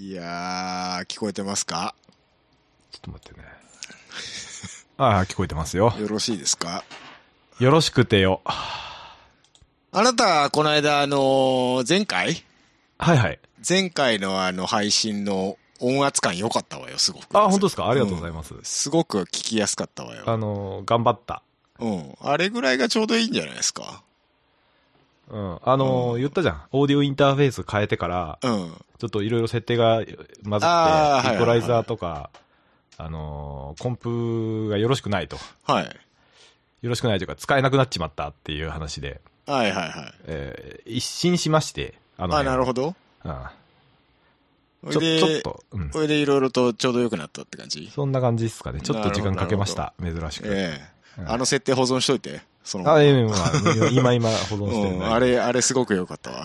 いやー、聞こえてますか？ちょっと待ってね。ああ、聞こえてますよ。よろしいですか？よろしくてよ。あなた、この間、あのー前回？はいはい。前回のあの配信の音圧感良かったわよ、すごく。あ、本当ですか？ありがとうございます。うんすごく聞きやすかったわよ。あのー、頑張った。うん。あれぐらいがちょうどいいんじゃないですか？うん。あのーうん言ったじゃん。オーディオインターフェース変えてから、うん。ちょっといろいろ設定が混あーざって、はいはいはいイコライザーとか、あのーコンプがよろしくないと。はい。よろしくないというか、使えなくなっちまったっていう話で、はいはいはい。えー一新しまして、あのあ、なるほど。ど。うん。ちょ、ちょっと、うん。これでいろいろとちょうど良くなったって感じそんな感じですかね。ちょっと時間かけました。珍しく。ええうんあの設定保存しといて。そのあ、ええ、まあ、今今保存してるうんん、あれ、あれすごく良かったわ。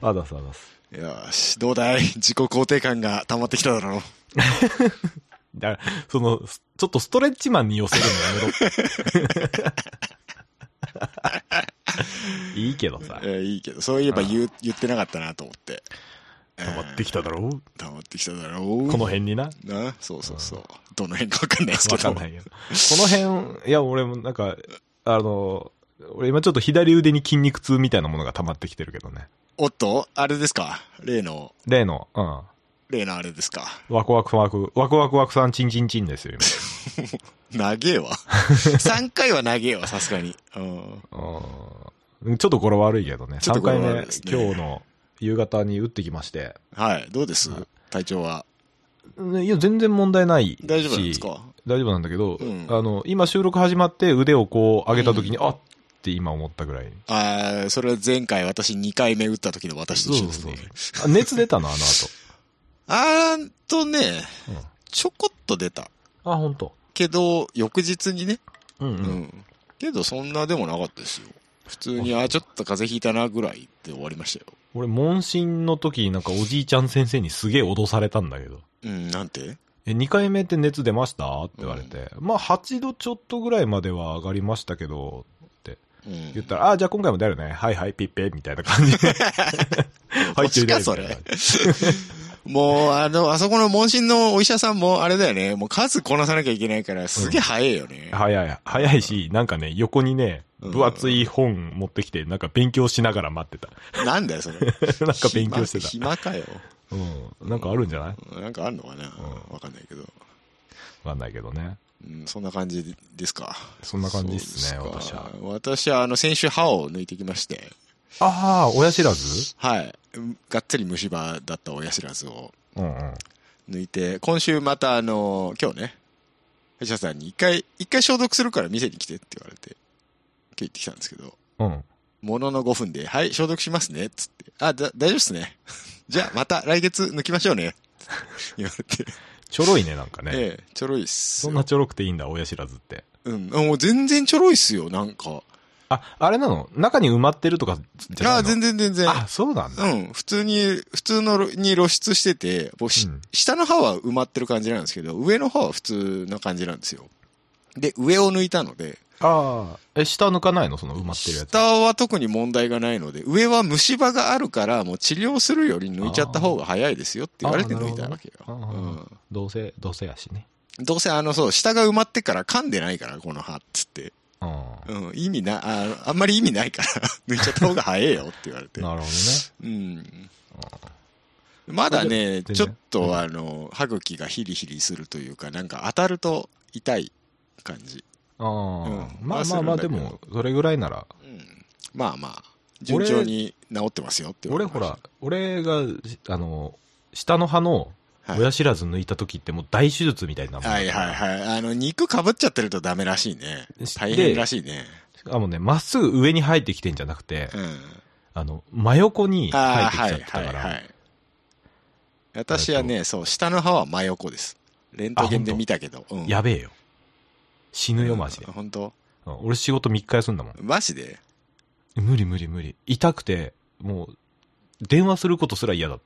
あだすあだす。うん、よし、どうだい？自己肯定感が溜まってきただろう。だから、その、すちょっとストレッチマンに寄せるのやめろ。いいけどさ、えーいいけど、そういえば言う言ってなかったなと思って。溜まってきただろう？溜まってきただろう。この辺にな？な、そうそうそう。どの辺かわかんないですけど。わかんないけど。この辺、いや、俺もなんか、あの、俺今ちょっと左腕に筋肉痛みたいなものが溜まってきてるけどね。おっと、あれですか？例の、例の、うん。例のあれですか？ワクワクワク、ワクワクワクさんチンチンチンですよ、長えわ。3回は長えわ、さすがに。うん。今。うん。ちょっと語呂悪いけどね。3ちょっと語呂回目、今日の夕方に打ってきまして。はい、どうです？体調は？ねいや、全然問題ないし。大丈夫なんですか？大丈夫なんだけど、うんあの、今収録始まって腕をこう上げた時に、あっって今思ったぐらい。ああ、それは前回私2回目打った時の私と一緒ですね。あ熱出たの？あの後。あーとね、うんちょこっと出た。あ、本当。けど、翌日にね。うんう。うんん。けど、そんなでもなかったですよ。普通に、あーちょっと風邪ひいたなぐらいで終わりましたよ。俺、問診の時になんかおじいちゃん先生にすげえ脅されたんだけど。うん、なんて？え、2回目って熱出ました？って言われて。まあ、8度ちょっとぐらいまでは上がりましたけど、ってうん。言ったら、あ、じゃあ今回も出るね。はいはい、ピッペみたいな感じで。入っ てるそれもう、あの、あそこの問診のお医者さんも、あれだよね。もう数こなさなきゃいけないから、すげえ早いよね。早い、早いし、なんかね、横にね、うん分厚い本持ってきて、なんか勉強しながら待ってた。なんだよ、それ。なんか勉強してた。暇暇かよ。うん。なんかあるんじゃない？うんなんかあんのかな？わかんないけど。わかんないけどね。うん、そんな感じですか。そんな感じっすね、すか私は。私は、あの、先週歯を抜いてきまして、ああ、親知らず？はい。うんがっつり虫歯だった親知らずをうんうん。抜いて、今週またあの、今日ね、歯医者さんに一回、一回消毒するから店に来てって言われて、今日行ってきたんですけど、うん。ものの5分で、はい、消毒しますね、つって。あ、だ、大丈夫っすね。じゃあ、また来月抜きましょうね。言われて。ちょろいね、なんかね。ええ、ちょろいっすよ。そんなちょろくていいんだ、親知らずって。うん。もう全然ちょろいっすよ、なんか。あ、あれなの？中に埋まってるとかじゃないの？あ、全然全然。あ、そうなんだ。うん。普通に、普通のに露出してて、もうしうん下の歯は埋まってる感じなんですけど、上の歯は普通な感じなんですよ。で、上を抜いたので、ああ。え、下抜かないの？その埋まってるやつ。下は特に問題がないので、上は虫歯があるから、もう治療するより抜いちゃった方が早いですよって言われて抜いたわけよ。あーなるほどうせ、どうせやしね。うん。どうせあの、そう、下が埋まってから噛んでないから、この歯っつって。うん。うん、意味な、ああんまり意味ないから、抜いちゃった方が早いよって言われて。なるほどね。うん。まだね、ちょっうんとあの、歯茎がヒリヒリするというか、なんか当たると痛い感じ。ああ、うんまあまあまあ、でも、それぐらいなら。うん。まあまあ、順調に治ってますよって俺ほら、俺が、あの、下の歯のはい親知らず抜いた時ってもう大手術みたいなもんはいはいはい。あの、肉被っちゃってるとダメらしいね。大変らしいね。しかもね、まっすぐ上に生えてきてんじゃなくて、うん。あの、真横に生えてきちゃはいってたから、はいはい。私はね、そう、下の歯は真横です。レントゲンで見たけど。うんやべえよ。死ぬよ、マジで。本当？うん俺仕事3日休んだもん。マジで？無理無理無理。痛くて、もう、電話することすら嫌だ。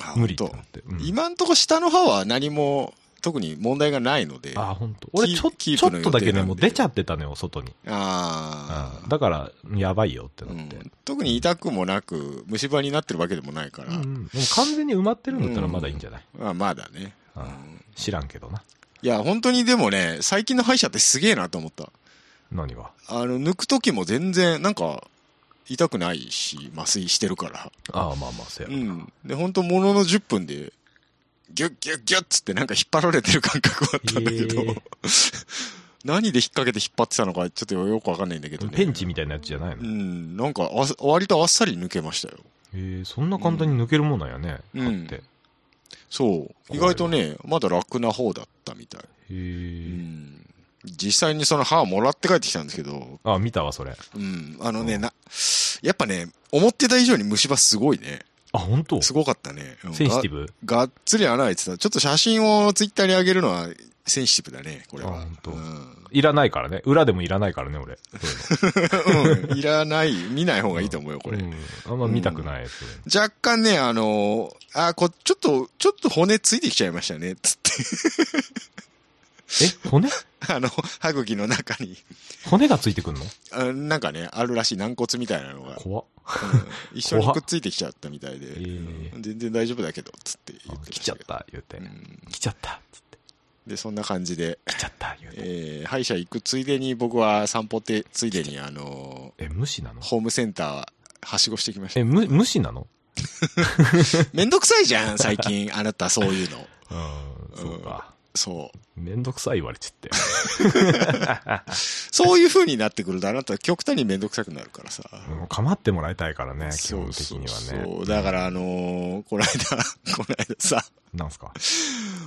あ無理ってって。うん今んとこ下の歯は何も特に問題がないので。あ、本当。俺ちょ、ちょっとだけね、もう出ちゃってたのよ、外に。ああうん。だから、やばいよってうなって。ん、特に痛くもなく、虫歯になってるわけでもないから。うんうんでも完全に埋まってるんだったらまだいいんじゃない、まあ、まだね。うんうん知らんけどな。いや、本当にでもね、最近の歯医者ってすげえなと思った。何が？あの、抜く時も全然、なんか、痛くないし、麻酔してるから。ああ、まあまあ、せやう。ん。で、本当ものの10分で、ギュッギュッギュッつってなんか引っ張られてる感覚はあったんだけど、へえ 何で引っ掛けて引っ張ってたのかちょっとよくわかんないんだけどね。ペンチみたいなやつじゃないの、うへん。なんかあ、割とあっさり抜けましたよ。えそんな簡単に抜けるもんなんやね。うん歯って。へそう。意外とね、まだ楽な方だったみたい。うえ、ん。実際にその歯をもらって帰ってきたんですけど、あ、見たわ、それ。うん。あのね、な、やっぱね、思ってた以上に虫歯すごいね。あ、本当？すごかったね。うんセンシティブ？ががっつり穴開いてた。ちょっと写真をツイッターに上げるのはセンシティブだね、これは。あ本当うんいらないからね。裏でもいらないからね、俺。うん、いらない、見ない方がいいと思うよ、これ。うん。あんま見たくない、それ。若干ね、あのーあ、こ、ちょっと、ちょっと骨ついてきちゃいましたね、つって。え、骨？あの、歯茎の中に、骨がついてくんの？あなんかね、あるらしい。軟骨みたいなのが、怖っ。うん。一緒にくっついてきちゃったみたいで、ええ。全然大丈夫だけど、つって言あってま来ちゃっした言うて。う。ん。来ちゃった、つって。で、そんな感じで、来ちゃった、言うて。えー歯医者行くついでに僕は散歩ってついでにあのえ、無視なの？ホームセンターはしごしてきました。え、む、無視なの？めんどくさいじゃん最近あなたそういうの。うん、そうか。そう。めんどくさい言われちゃって。そういう風になってくるとあなた極端にめんどくさくなるからさ。うん構ってもらいたいからね、基本的にはそう。ね。そうだからあのーこの間 この間さ。なんすか？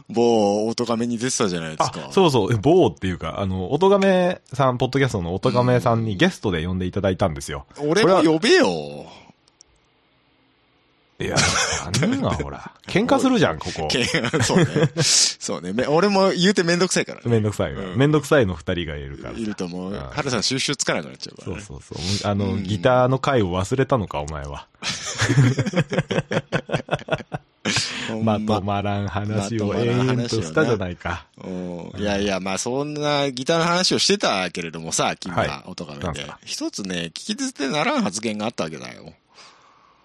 某オトカメに出てたじゃないですあか、そうそう、某っていうか、あの、音亀さん、ポッドキャストの音亀さんにゲストで呼んでいただいたんですよ。俺も呼べよいや、なんがほら、喧嘩するじゃん、ここ。けそうねそうねめ俺も言うてめんどくさいからねめんどくさいが。うんめんどくさいの二人がいるから。いるともううん春さん収集つかなくなっちゃうからねそうそうそう。あの、うんギターの回を忘れたのか、お前は。ままとまらん話を延々としたじゃないか。うんいやいや、まあそんなギターの話をしてたけれどもさ、君はが、音がめでなんすか。一つね、聞き捨てならん発言があったわけだよ。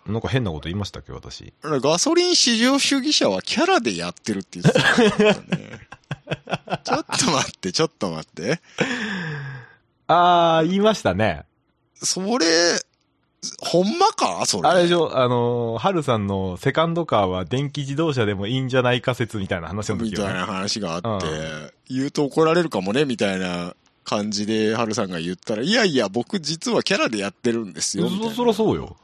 なんか変なこと言いましたっけ、私。ガソリン市場主義者はキャラでやってるって言ってたよね。ちょっと待って、ちょっと待って。あー、言いましたね。それ、ほんまか？それ。あれでしょ、あのー、ハルさんのセカンドカーは電気自動車でもいいんじゃないか説みたいな話の時よね。みたいな話があって、言うと怒られるかもね、みたいな感じで、ハルさんが言ったら、いやいや、僕実はキャラでやってるんですよ。そ、そらそうよ。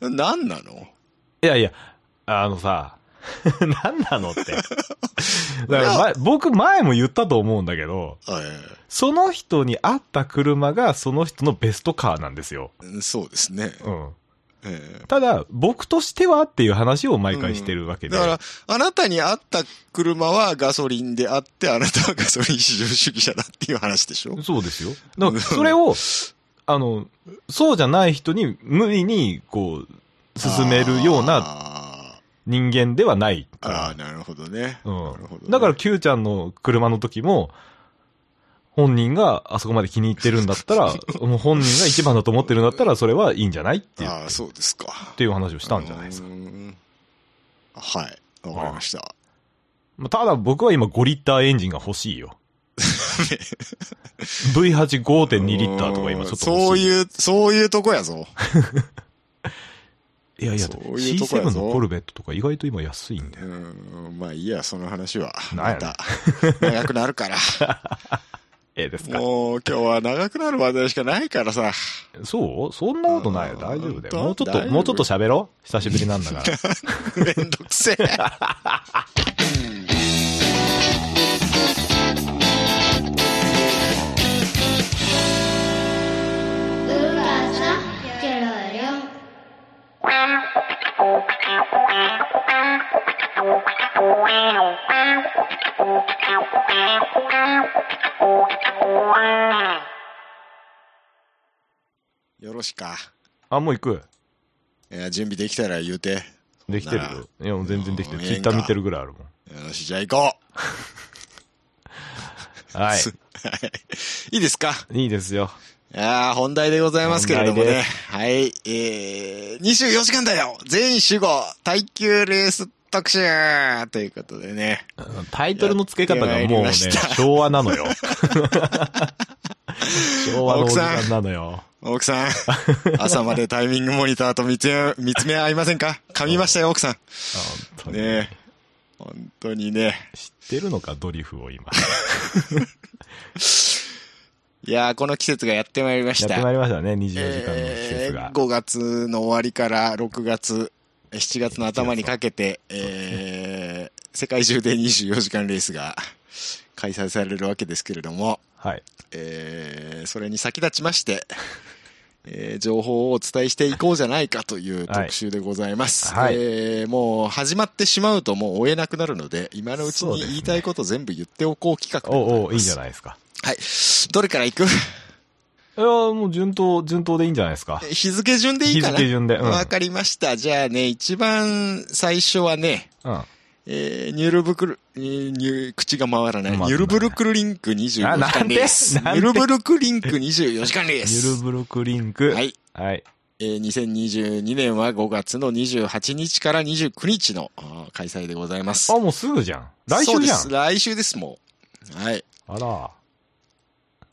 何なの？いやいや、あのさ、何なのって。だから前僕前も言ったと思うんだけど、えその人に合った車がその人のベストカーなんですよ。えそうですね。うん。ええただ、僕としてはっていう話を毎回してるわけで。だから、あなたに合った車はガソリンであって、あなたはガソリン市場主義者だっていう話でしょ？そうですよ。だから、それを、あの、そうじゃない人に無理に、こう、進めるようなあ人間ではないーあかー、なるほどね。ら。なるほどねうん。だから、Q ちゃんの車の時も、本人があそこまで気に入ってるんだったら、もう本人が一番だと思ってるんだったら、それはいいんじゃないっていう、ああ、そうですか。っていう話をしたんじゃないですかはい。わかりました。まあただ僕は今5リッターエンジンが欲しいよ。V85.2 リッターとか今ちょっと。そういう、そういうとこやぞ。いやいや、そういうとこや C7 ぞのコルベットとか意外と今安いんだうよ。ん、まあいいや、その話は。また、長くなるから。ええですかもう今日は長くなる話題しかないからさ。そう？そんなことないよ。うん大丈夫だよ。もうちょっと、もうちょっと喋ろう久しぶりなんだから。めんどくせえ。よろしか？あ、もう行く？いや、準備できたら言うて。できてるよ。いや、もう全然できてる。うんツイッター見てるぐらいあるもん。よし、じゃあ行こう。はい。いいですか？いいですよ。いやー本題でございますけれどもね。はい。えー、24時間だよ全集合耐久レース特集ということでね。タイトルの付け方がもうね昭和なのよ。昭和のおじさんなのよ。奥さん、朝までタイミングモニターと見つめ、見つめ合いませんか？噛みましたよ、奥さん。本当にね本当にね。知ってるのか、ドリフを今。いやーこの季節がやってまいりまし。やったてまいりましたね、24時間の季えー節が。5月の終わりから6月、7月の頭にかけて、えー世界中で24時間レースが開催されるわけですけれども、はい。えーそれに先立ちまして、えー情報をお伝えしていこうじゃないかという特集でございます。はいえーもう始まってしまうともう追えなくなるので、今のうちに言いたいこと全部言っておこう企画でございます。おうおういいんじゃないですか。はい。どれから行く？いや、もう順当、順当でいいんじゃないですか。日付順でいいかな？日付順でうんわかりました。じゃあね、一番最初はね、うん。えー、ニュルブクル、えーニュ口が回らない。まあニュルブルクルリンク24時間レース。ニュルブルクリンク24時間レーニュス。ルブルクリンク。はい。はい。えー、2022年は5月の28日から29日の開催でございます。あ、もうすぐじゃん。来週じゃん。そうです。来週です、もう。はい。あら。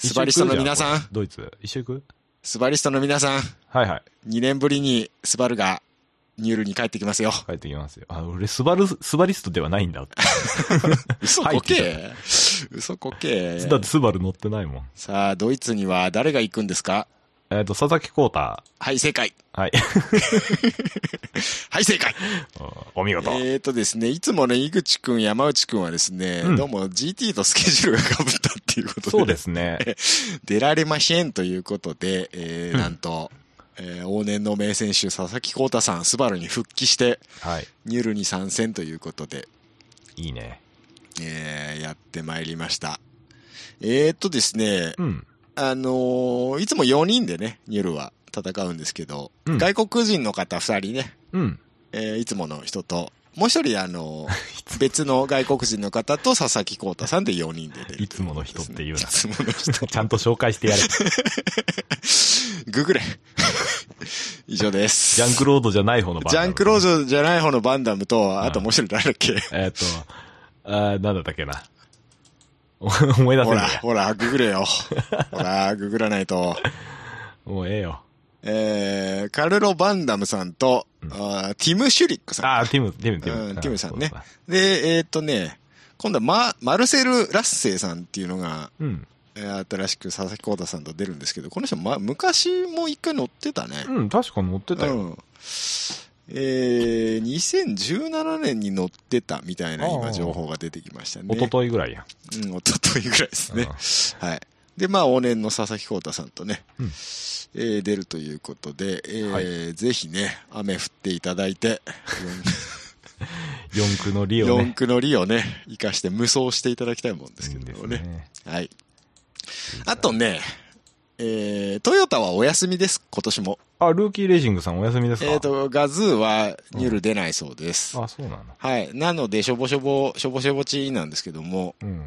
スバリストの皆さん、ドイツ。一緒行く？スバリストの皆さん、はいはい。2年ぶりにスバルがニュールに帰ってきますよ。帰ってきますよ。あ、俺、スバル、スバリストではないんだ。嘘こけ。嘘こけ。だってスバル乗ってないもん。さあ、ドイツには誰が行くんですか？えっ、と、佐々木浩太。はい、正解。はい。はい、正解。お見事。えーとですね、いつもね、井口くん、山内くんはですね、うんどうも GT とスケジュールが被ったっていうことで、そうですね。出られませんということで、えーうんなんと、えー往年の名選手、佐々木浩太さん、スバルに復帰して、はい。ニュールに参戦ということで、いいね。えーやってまいりました。えーとですね、うん。あのーいつも4人でね、ニュールは戦うんですけど、うん外国人の方2人ね、うん。えーいつもの人と、もう一人、あのー 別の外国人の方と佐々木浩太さんで4人で出る、いつもの人っていうないつもの人。ちゃんと紹介してやれ。ググれ。以上です。ジャンクロードじゃない方のバンダムジャンクロードじゃない方のバンダムと、あともう一人誰だっけ？えっ、と、あーなんだったっけな。お 思い出せほら、ほら、ググれよ。ほら、ググらないと。もうええよ。えー、カルロ・バンダムさんと、あーティム・シュリックさん。あー、ティム、ティム、ティム。うんティムさんねで、えーっとね、今度はママルセル・ラッセイさんっていうのが、うん。えー新しく佐々木浩太さんと出るんですけど、この人、ま、昔も一回乗ってたね。うん、確か乗ってたよ。うん。えー、2017年に乗ってたみたいなあ今あ情報が出てきましたね。一昨日ぐらいや。うん、一昨日ぐらいですね。はい。で、まあ、往年の佐々木浩太さんとね、うんえー出るということで、えーはいぜひね、雨降っていただいて、四駆のリオ四ね。駆の利をね、生かして無双していただきたいもんですけいいどね。はい。あとね、えー、トヨタはお休みです、今年も。あ、ルーキーレーシングさんお休みですか？えっ、と、ガズーはニュル出ないそうです。あ、そうなの。はい。なので、しょぼしょぼ、しょぼしょぼちなんですけども、うん。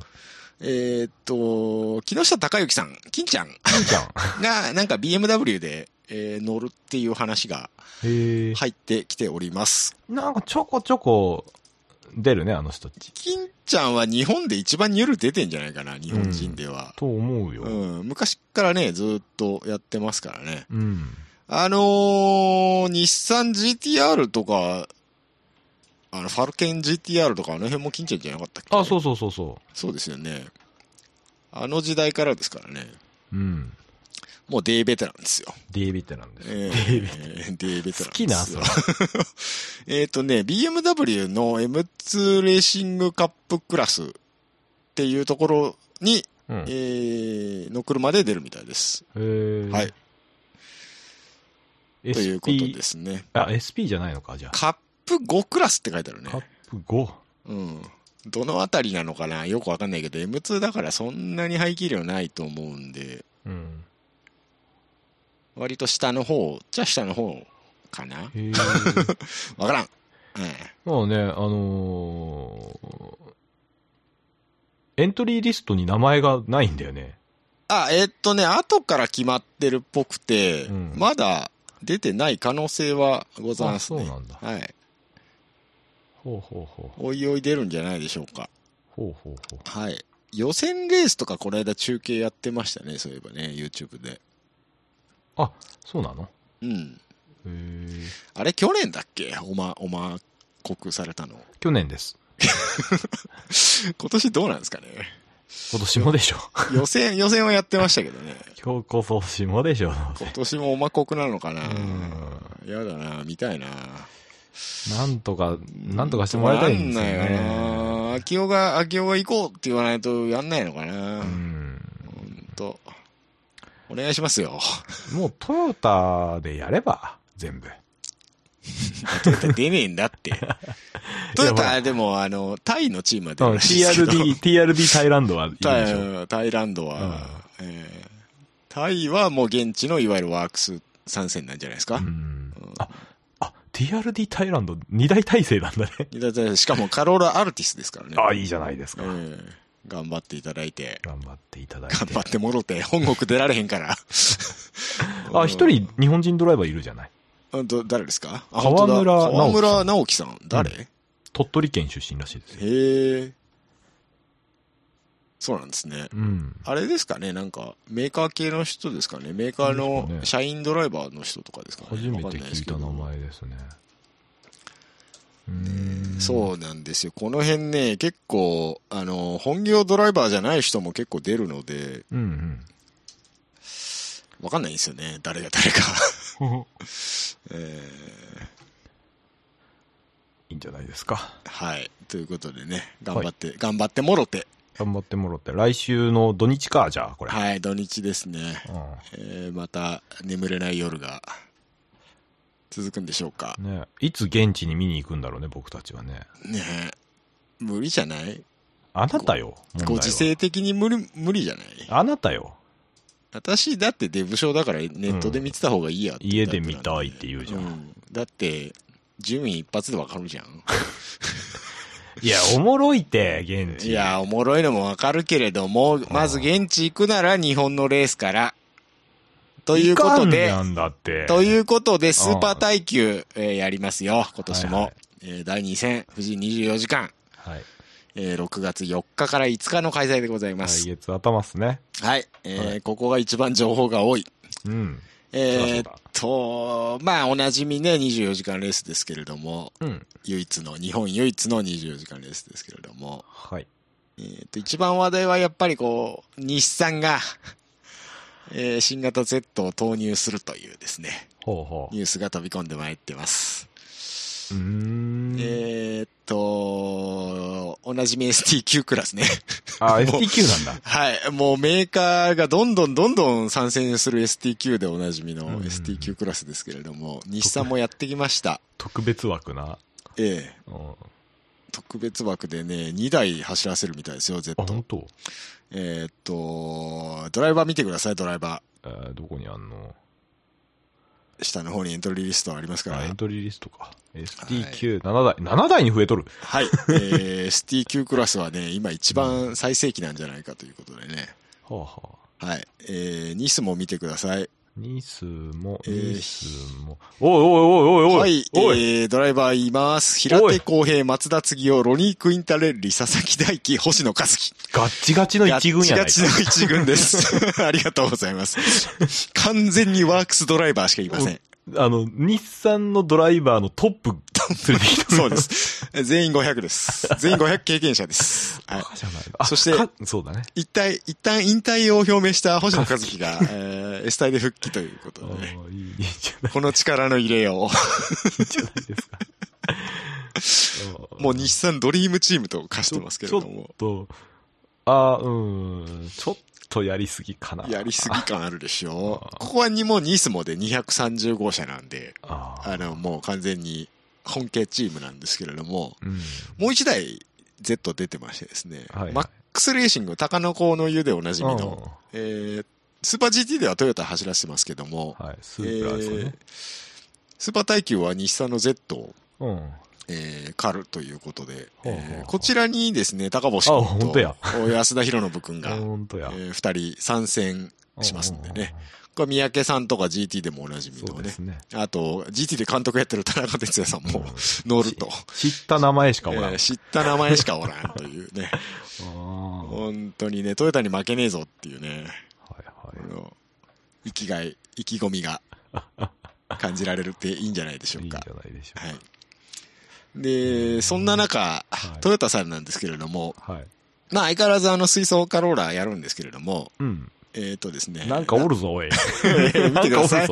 えっ、と、木下隆之さん、金ちゃん金ちゃん。が、なんか BMW で、えー乗るっていう話が。入ってきております。なんかちょこちょこ出るね、あの人たち。金ちゃんは日本で一番ニュル出てんじゃないかな、日本人では。と思うよ。うん、昔からね、ずっとやってますからね。うん。あのー、日産 GTR とか、あの、ファルケン GTR とかあの辺も金ちゃんじゃなかったっけ？あ、そうそうそうそそうですよね。あの時代からですからね。う。うん。もうデーベテランですよ。デイビットなんですよ。え。ー、デーベテラン。好きな、それ。えっとね、BMW の M2 レーシングカップクラスっていうところに、うん。えー、の車で出るみたいです。へーはい。SP ということですね。あ、SP じゃないのか、じゃあ。カップ5クラスって書いてあるねカ。ップ5。うん。どのあたりなのかな？よくわかんないけど、M2 だからそんなに排気量ないと思うんで、うん。割と下の方、じゃあ下の方かな？わからん。うん。まあね、あのーエントリーリストに名前がないんだよね。あ、えっとね、後から決まってるっぽくて、うんまだ出てない可能性はございますね。あそうなんだはい。ほうほうほう。おいおい出るんじゃないでしょうか。ほうほうほう。はい。予選レースとかこの間中継やってましたね、そういえばね、YouTube で。あ、そうなの？うん。へーあれ、去年だっけ？おま、おま、告されたの。去年です。今年どうなんですかね？今年もでしょ。予選、予選はやってましたけどね。今日こそしもでしょ。今年もおま国なのかな？うんやだな、見たいな。なんとか、なんとかしてもらいたいんですよなんないね。かな。秋代が、秋代が行こうって言わないとやんないのかな。うほん。んと。お願いしますよ。もうトヨタでやれば、全部。トヨタ出ねえんだって。トヨタ、でも、あの、タイのチームは出うんるらしいですけど TRD、TRD タイランドはいるでしょ。タイタイランドは、えータイはもう現地のいわゆるワークス参戦なんじゃないですか？うん。あ、あ、TRD タイランド二大体制なんだね。だってしかもカローラ・アルティスですからね。あ、いいじゃないですか。えー頑張っていただいて。頑張っていただいて。頑張ってもろて、本国出られへんから。あ、一人日本人ドライバーいるじゃない？うんと、誰ですか？あ川村直樹さん川村直樹さん。誰、う鳥取県出身らしいですよ。へえ。そうなんですね。うん。あれですかね？なんか、メーカー系の人ですかね？メーカーのね社員ドライバーの人とかですかね？初めて聞いた名前ですね。うーん。そうなんですよ。この辺ね、結構、あの、本業ドライバーじゃない人も結構出るので、うんわかんないんですよね。誰が誰か。う ん。えいいんじゃないですか。ーはい。ということでね、頑張って、頑張ってもろて。頑張ってもろって。来週の土日か、じゃあ、これ。はい、土日ですね。うえーまた眠れない夜が続くんでしょうか？ん。ねいつ現地に見に行くんだろうね、僕たちはね。ねえ無理じゃない？あなたよ。ご時世的に無理、無理じゃない？あなたよ。私だってデブ症だからネットで見てた方がいいやって家で見たいって言うじゃん。うんだって、順位一発でわかるじゃん。いや、おもろいって、現地。いや、おもろいのもわかるけれども、まず現地行くなら日本のレースから。ということでいかん、なんだって。ということで、スーパー耐久、えーやりますよ、今年も。はいはいえー第2戦、富士24時間、はい。えー6月4日から5日の開催でございます。来月頭っすね。はい。えーはいここが一番情報が多い。うん。えーっと、まあ、おなじみね、24時間レースですけれども、うん。唯一の、日本唯一の24時間レースですけれども、はい。えーっと、一番話題はやっぱりこう、日産が、えー新型 Z を投入するというですね、ほうほニュースが飛び込んでまいってます。う。うーん。えーっと、おなじみ STQ クラスね。あ、STQ なんだ。はい。もうメーカーがどんどんどんどん参戦する STQ でおなじみのうん STQ クラスですけれども、日産もやってきました。特別枠な。ええ。特別枠でね、2台走らせるみたいですよ、Z。本当？えーっと、ドライバー見てください、ドライバえーどこにあんの？ー。下の方にエントリーリストありますから。あ、エントリーリストか。STQ7 台。7台に増えとる。はい。えー、STQ クラスはね、今一番最盛期なんじゃないかということでね。はあはあ。はい。えー、ニスも見てください。ニスも、えーニスも。おいおいおいおいおい。はい、おい。えー、ドライバーいます。平手康平、松田継夫、ロニー・クインタレッリ、佐々木大輝、星野和樹。ガッチガチの一軍やないか。ガチガチの一軍です。ありがとうございます。完全にワークスドライバーしかいません。あの、日産のドライバーのトップ連れてき。そうで。す。全員500です。全員500経験者です。はい。そしてかそうだね。一体、一旦引退を表明した星野和樹が、えー、S 隊で復帰ということあでね。ーいいいいこの力の入れよいいんじゃないですか。う。もう日産ドリームチームと化してますけれどちょもっ。と、あーうん、ちょっとやりすぎかな。やりすぎ感あるでしょここはにもうニスモで230号車なんで、あの、もう完全に本家チームなんですけれども、うん。もう一台 Z 出てましてですね、はいはいマックスレーシング、高野港の湯でおなじみの、えー、スーパー GT ではトヨタ走らせてますけども、はい、スーーですかね。スーパー耐久は日産の Z を、うん。えー、カルということで、ほうほうほうえーこちらにですね、高星あ君と安田博信君が、え。ー二人参戦しますんでね。これ三宅さんとか GT でもおなじみのね。ね。あと、GT で監督やってる田中哲也さんも乗ると。知った名前しかおらん。知った名前しかおらんというね。本当にね、トヨタに負けねえぞっていうね、はいこ。の生きがい、意気込みが感じられるっていいんじゃないでしょうかいいんか。ゃないでしょうはい。で、そんな中、トヨタさんなんですけれども、はい。まあ相変わらずあの水素カローラやるんですけれども、うん。えっ、とですね。なんかおるぞ、おい。見てください。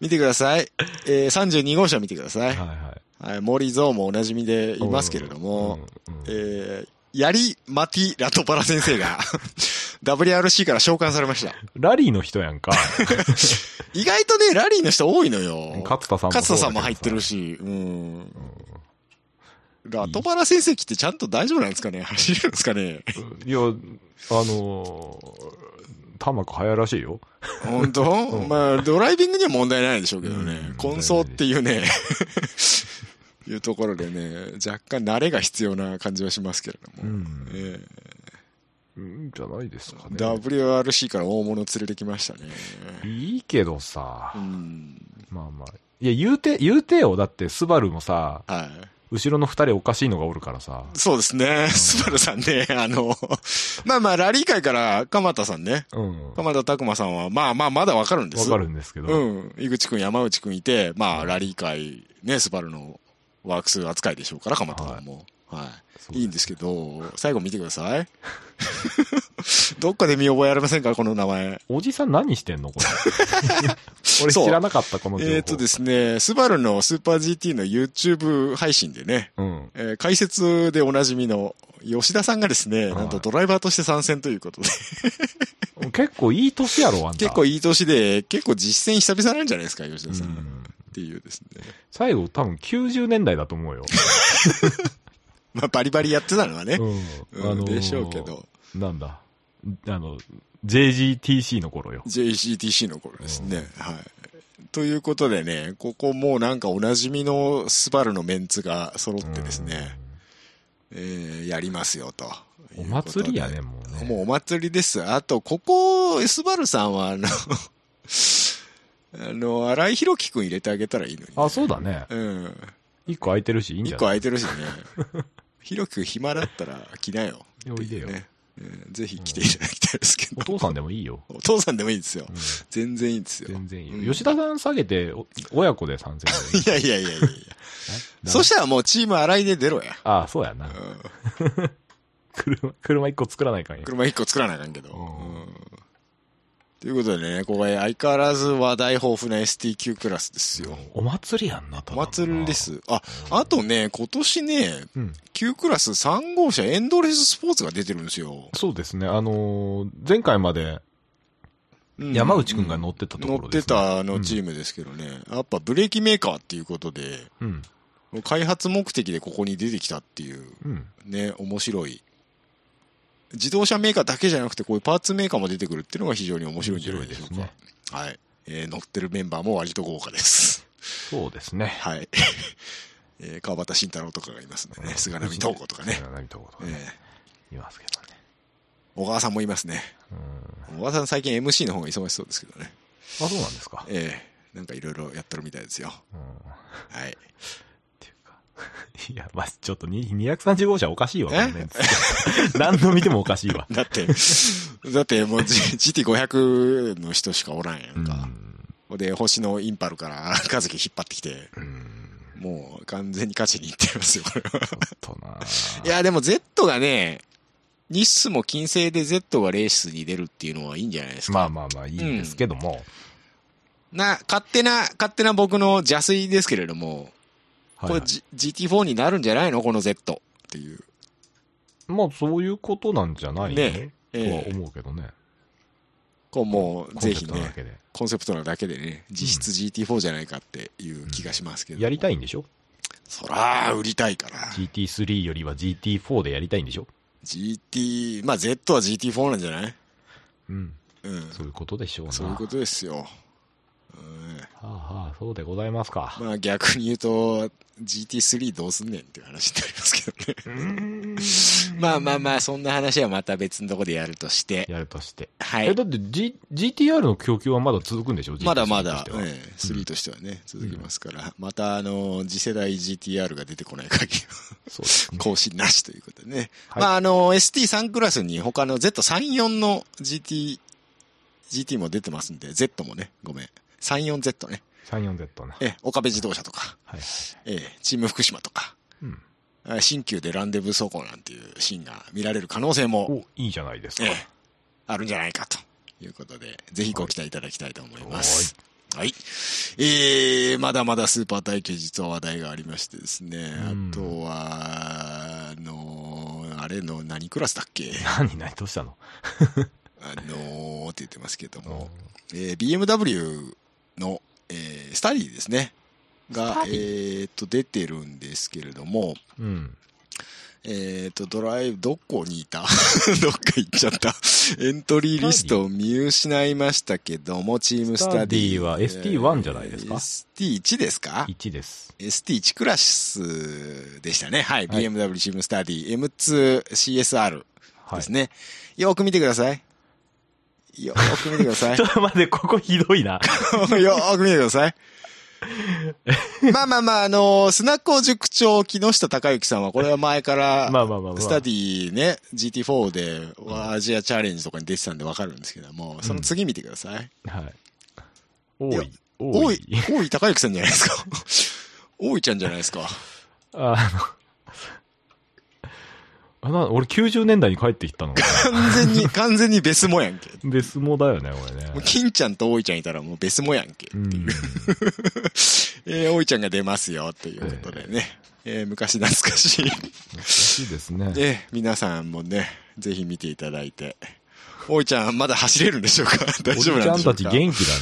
見てください。えー、32号車見てください。はいはい。はい、森蔵もおなじみでいますけれども、うん、うんえー、ヤリ・マティ・ラトパラ先生が WRC から召喚されました。ラリーの人やんか。意外とね、ラリーの人多いのよ。勝田さんも勝田さんも入ってるし、うん。ラトパラ先生来てちゃんと大丈夫なんですかね？走れるんですかね？いや、あのー、タマク速いらしいよ。本当、うんまあ、ドライビングには問題ないでしょうけどね。うん混走っていうね、いうところでね、若干慣れが必要な感じはしますけれども。うんえうん、じゃないですかね。え WRC から大物連れてきましたね。いいけどさう。ん。まあまあ。いや、言うて、言うてよ。だって、スバルもさ、はい。後ろの二人おかしいのがおるからさ。そうですね。スバルさんね、あの、まあまあ、ラリー界から鎌田さんね。うん。鎌田拓馬さんは、まあまあ、まだわかるんです。わかるんですけど。うん。井口くん、山内くんいて、まあ、ラリー界、ね、スバルのワークス扱いでしょうから、鎌田さんも。はい。そういいんですけど、最後見てください。どっかで見覚えありませんかこの名前。おじさん何してんのこれ？俺知らなかった、この情報。えっ、とですね、スバルのスーパー GT の YouTube 配信でね、うん。えー解説でおなじみの吉田さんがですね、はいなんとドライバーとして参戦ということで、結構いい年やろ、あんた。結構いい年で、結構実践久々なんじゃないですか、吉田さん。っうんていうですね。最後多分90年代だと思うよ。まあ、バリバリやってたのはね、うん。うんでしょうけど。なんだ。あの、JGTC の頃よ。JCTC の頃ですね。はい。ということでね、ここもうなんかおなじみのスバルのメンツが揃ってですね、えーやりますよと。お祭りやね、もうね。もうお祭りです。あと、ここ、スバルさんは、あの、あの、荒井宏樹くん入れてあげたらいいのに。あ、そうだね。うん。一個空いてるし、いいんじ一ゃない？個空いてるしね。宏樹くん暇だったら来なよ。おいでよぜひ来ていただきたいですけど。お父さんでもいいよ。お父さんでもいいですよ。うん全然いいですよ。全然いいよ。うん吉田さん下げて、お親子で参戦でいい いやいやいやいやいや。そしたらもうチーム洗いで出ろや。ああ、そうやな。うん 車、車一個作らないかんや。車一個作らなあかんけど。うんうんということでね、ここへ相変わらず話題豊富な STQ クラスですよ。お祭りやんな、たお祭りで。す。あ、あとね、今年ね、うん。Q クラス3号車エンドレススポーツが出てるんですよ。そうですね。あのー前回までうん山内くんが乗ってたところ乗っですねてたあのチームですけどね、やっぱブレーキメーカーっていうことで、うん。開発目的でここに出てきたっていう、うん。ね、面白い。自動車メーカーだけじゃなくて、こういうパーツメーカーも出てくるっていうのが非常に面白いんじゃないでしょうか。面はい。えー乗ってるメンバーも割と豪華です。そうですね。はい。えー川端慎太郎とかがいますんでね、菅波東子とかね。菅波東子とかね。えいますけどね。ー小川さんもいますね。うん。小川さん最近 MC の方が忙しそうですけどね。あ、そうなんですか。ええなんかいろいろやってるみたいですよ。うん。はい。いや、まあ、ちょっとに230号車おかしいわ、え？このメンツ何度見てもおかしいわ。だって、だってもう G- GT500 の人しかおらんやんか。で、星のインパルから 和樹引っ張ってきて、うん。もう完全に勝ちにいってますよ、これは。とな。いや、でも Z がね、日数も金星で Z がレースに出るっていうのはいいんじゃないですか。まあまあまあ、いいんですけども。な、勝手な、勝手な僕の邪推ですけれども、これ、G、GT4 になるんじゃないの？この Z っていう。まあ、そういうことなんじゃないの？ねええとは思うけどね。こうもう、ぜひね。コンセプトなだけでね、実質 GT4 じゃないかっていう気がしますけど。やりたいいんでしょ？そら、売りたいから。?GT3 よりは GT4 でやりたいんでしょ？GT、まあ Z は GT4 なんじゃない？うん。うん。そういうことでしょうな。そういうことですよ。うんはあはあ、そうでございますか。まあ逆に言うと、GT3 どうすんねんっていう話になりますけどね。まあまあまあ、そんな話はまた別のとこでやるとして。やるとして。え、はいだ。って G、GTR の供給はまだ続くんでしょ？まだまだ GT3 として、はええ3としてはね、続きますから、またあの、次世代 GTR が出てこない限りはそうですね。更新なしということでね。はいまああの、ST3 クラスに他の Z34 の GT、GT も出てますんで、Z もね、ごめん。34Z ね。34Z ね。ええ、岡部自動車とか、はいはい。ええ、チーム福島とか、うん。え新旧でランデブー走行なんていうシーンが見られる可能性も、お、いいじゃないですか。ええ、あるんじゃないかということで、ぜひご期待いただきたいと思います。はい。えー、まだまだスーパー耐久実は話題がありましてですね、うんあとは、あのーあれの何クラスだっけ？何何どうしたの？あのーって言ってますけどおも、えー BMW の、えースタディですね。が、えスタデー、と、出てるんですけれども、うん。えっ、と、ドライブ、どこにいた？どっか行っちゃった。エントリーリストを見失いましたけども、チームスタディ。スタディは ST1 じゃないですか？ST1 ですか？1です。?ST1 クラスでしたね。はい。はい BMW チームスタディ M2CSR はい。ですね。よーく見てください。よーく見てください ちょ。っと待って、ここひどいな。よーく見てください。まあまあまあ、あのスナックを塾長、木下隆之さんは、これは前から、まあまあまあまあ。スタディね、GT4 でアジアチャレンジとかに出てたんでわかるんですけども、その次見てください。はい。多いやい。大井多い。、大井隆之さんじゃないですか。大井ちゃんじゃないですか。あの、あな、俺90年代に帰ってきたのか完全に、完全にベスモやんけ。な。ベスモだよね、俺ねもう。金ちゃんと大井ちゃんいたらもうベスモやんけ。うん。えー、大井ちゃんが出ますよ、ということでね。えー昔懐かしい。懐かしいですね。で、皆さんもね、ぜひ見ていただいて。大井ちゃん、まだ走れるんでしょうか？大おじ丈夫ちゃたなんんでしょうか？ち元気だ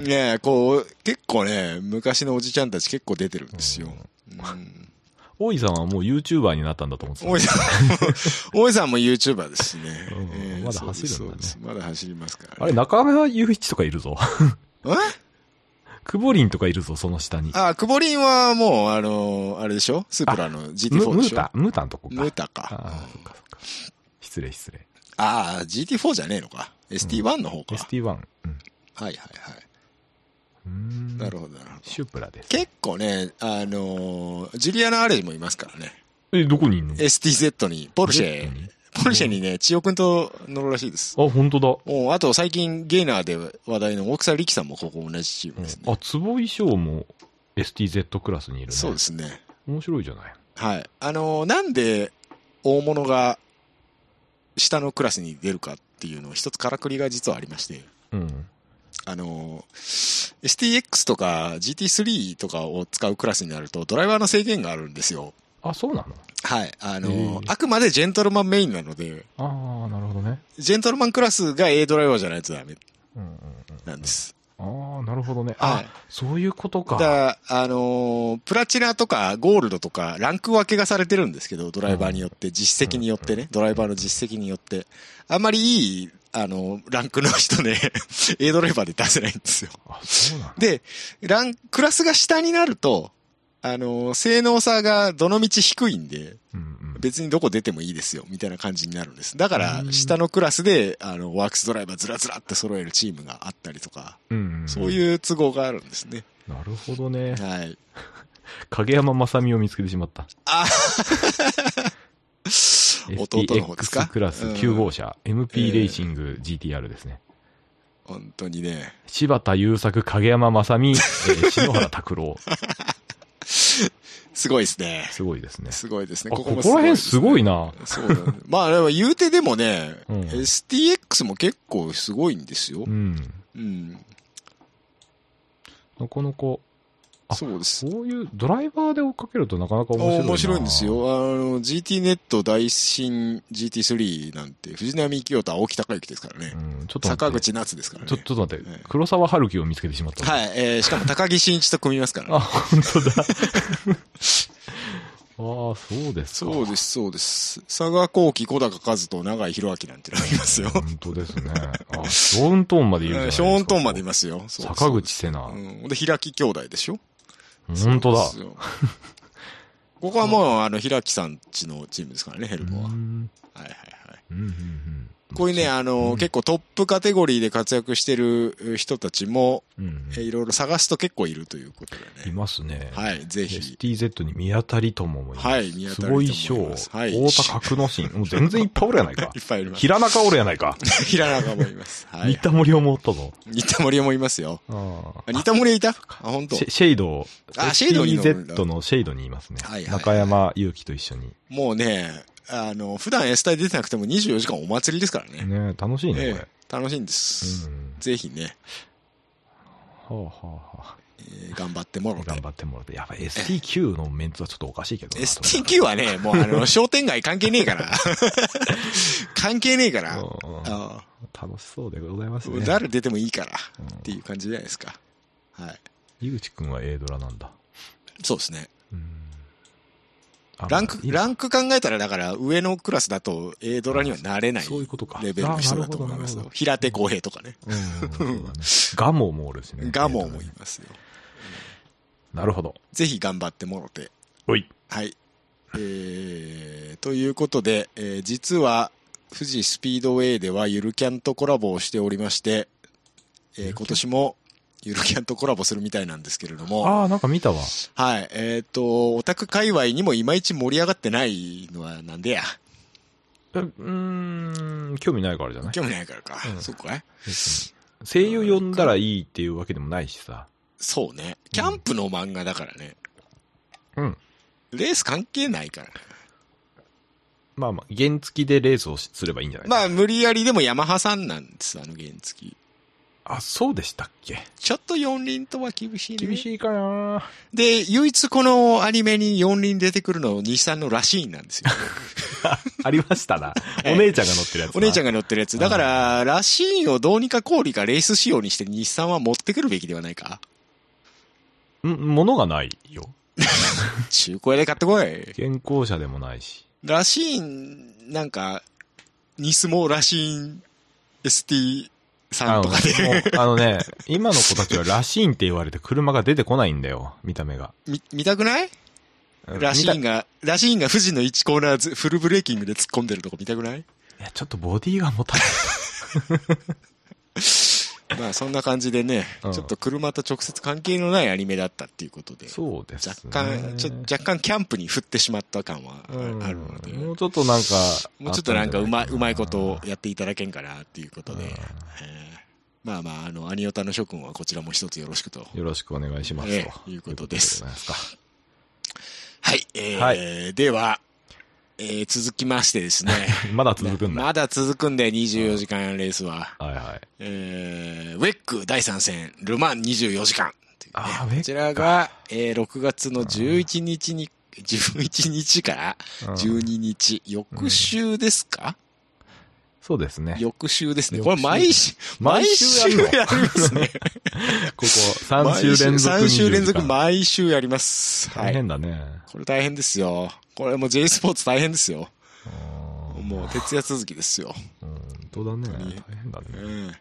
ね。ねえ、こう、結構ね、昔のおじちゃんたち結構出てるんですよ。うん。大井さんはもう YouTuber になったんだと思ってた。大井さんも、大井さんも YouTuber ですしね。まだ走るんだねまだ走りますから、あれ、中村雄一とかいるぞ。え？クボリンとかいるぞ、その下に。あ、クボリンはもう、あの、あれでしょ？スープラのム GT4 でしょ？ムータ、ムータのとこか。ムータあか。あ、そっかそっか。失礼失礼。ああ、GT4 じゃねえのか。ST1 の方か。ST1。うん。はいはいはい。うーんなるほどなるほど。シュプラです。結構ね、あのジュリアナ・アレジもいますからね。え、どこにいんの？STZ に、ポルシェポルシェにね、千代くんと乗るらしいです。あ、本当だ。おあと最近ゲイナーで話題の大草力さんもここ同じチームですね。あ、坪井翔も STZ クラスにいるね。そうですね。面白いじゃない？はい。あのーなんで大物が下のクラスに出るかっていうのを一つからくりが実はありまして、うん。あのー STX とか GT3 とかを使うクラスになるとドライバーの制限があるんですよ。あ、そうなの？はい。あのあくまでジェントルマンメインなので、ああ、なるほどね。ジェントルマンクラスが A ドライバーじゃないとダメ。なんです。ああ、なるほどね。あはい、そういうことか。だあのープラチナとかゴールドとかランク分けがされてるんですけど、ドライバーによって、実績によってね、ドライバーの実績によって、あんまりいい、あの、ランクの人ね、A ドライバーで出せないんですよ。で、ラン、クラスが下になると、あの、性能差がどのみち低いんで、うんうん。別にどこ出てもいいですよ、みたいな感じになるんです。だからう、ん下のクラスで、あの、ワークスドライバーずらずらって揃えるチームがあったりとか、うんうん。そういう都合があるんですね。なるほどね。はい。影山正美を見つけてしまった。あ弟の方ですか？STX クラスうん9号車、MP レーシング GTR ですね。本当にね。柴田優作、影山正美、えー 篠原拓郎。すごいですね。すごいですね。すごいですね。あ、ここもら辺すごいな。な。そうだね。まあ、言うてでもね、うん STX も結構すごいんですよう。ん。うん。なかなか、あそうです。そういうドライバーで追っかけるとなかなか面白いな。面白いんです。よ。あの、GT ネット大新 GT3 なんて、藤波清田、青木隆之ですからねう。ん、ちょっと。坂口夏ですからね。ちょ、ちょっと待ってはい。黒沢春樹を見つけてしまった。はい。えー、しかも高木真一と組みますからね。あ、本当だ。ああ、そうですか。そうです、そうです。佐賀幸喜、小高和人、長井博明なんてのがいますよ。本当ですね。あ、ショーントーンまでいるじゃないですか。ショーントーンまでいますよ。そう坂口瀬名。うん。で、平木兄弟でしょ本当だここはもう、あの、平木さんちのチームですからね、ヘルモは。はいうんはいはい。うんうんうんこういうね、あの、うん結構トップカテゴリーで活躍してる人たちも、うんえいろいろ探すと結構いるということでいね。ますね。はい、ぜひ。STZ に宮谷友もいます。はい宮谷友も坪井い翔、ますはい太田角之進。もう全然いっぱいおるやないか い。っぱいいます。平中おるやないか。平中もいます。はい新。田森生もおったぞ。新田森もいますよ。ああ、新田森いた？あ、本当シェイド、あシェイドに STZ のシェイドにいますねはいはい。はい中山祐希と一緒に。もうね、あの、普段 S 隊出てなくても24時間お祭りですからね。ね楽しいね、え楽しいんです。うんぜひね、はあはあはあ。えー頑張ってもろて頑。張ってもらって。やっぱ STQ のメンツはちょっとおかしいけどな。STQ はね、もうあの、商店街関係ねえから。関係ねえから。楽しそうでございますあね。誰出てもいいから。っていう感じじゃないですか。はい。井口くんは A ドラなんだ。そうですね。うんあランク、まあランク考えたらだから上のクラスだと A ドラにはなれないそういうことか。レベルの人だと思います平手公平とかね。ガモもおるしね。ガモもいますよ。なるほど。ぜひ頑張ってもろて。おい。はい。えー、ということで、えー実は、富士スピードウェイではゆるキャンとコラボをしておりまして、えー今年もゆるキャンとコラボするみたいなんですけれども、ああ、なんか見たわ。はい。えっ、と、オタク界隈にもいまいち盛り上がってないのはなんでや？えうーん、興味ないからじゃない？興味ないからか。うんそっかい？別に声優呼んだらいいっていうわけでもないしさ。そうね。キャンプの漫画だからね。うん。レース関係ないから。まあまあ、原付でレースをしすればいいんじゃない？まあ、無理やりでもヤマハさんなんです、あの原付。あ、そうでしたっけ？ちょっと四輪とは厳しいね。厳しいかなで、唯一このアニメに四輪出てくるの日産のラシーンなんですよ。ありましたな。ええお姉ちゃんが乗ってるやつ。お姉ちゃんが。が乗ってるやつ。だから、ラシーンをどうにかこうにかレース仕様にして日産は持ってくるべきではないか。ん、物がないよ。中古屋で買ってこい。現行車でもないし。ラシーン、なんか、ニスモラシーン ST さあのんとかで、あのね、今の子たちはラシーンって言われて車が出てこないんだよ、見た目が。み見たくない？ラシーンが、ラシーンが富士の1コーナーずフルブレーキングで突っ込んでるとこ見たくない？いや、ちょっとボディが持たない。まあそんな感じでね、うんちょっと車と直接関係のないアニメだったっていうことで、そうですね。若干、ちょ若干キャンプに振ってしまった感はあるので、もうちょっとなんか、もうちょっとなんかうまい、うまいことをややっていただけんかなっていうことで、えーまあまあ、あの、アニオタの諸君はこちらも一つよろしくと。よろしくお願いしますと。ええいうことですい。はい、えーはでは、えー続きましてですね。まだ続くんだ。まだ続くんで、24時間レースは。はいはい。えーウェック第3戦、ルマン24時間ね、あーウェックこちらが、えー6月の11日に、11日からうん12日、翌週ですか、そうですね。翌週ですね。これ毎週、毎週やりますね。ここ3週連続3週連続20時間毎週やります。は大い。変だね。これ大変ですよ。これもう J スポーツ大変ですよ。うんもう徹夜続きですよ。本当だね。大変だね。うん。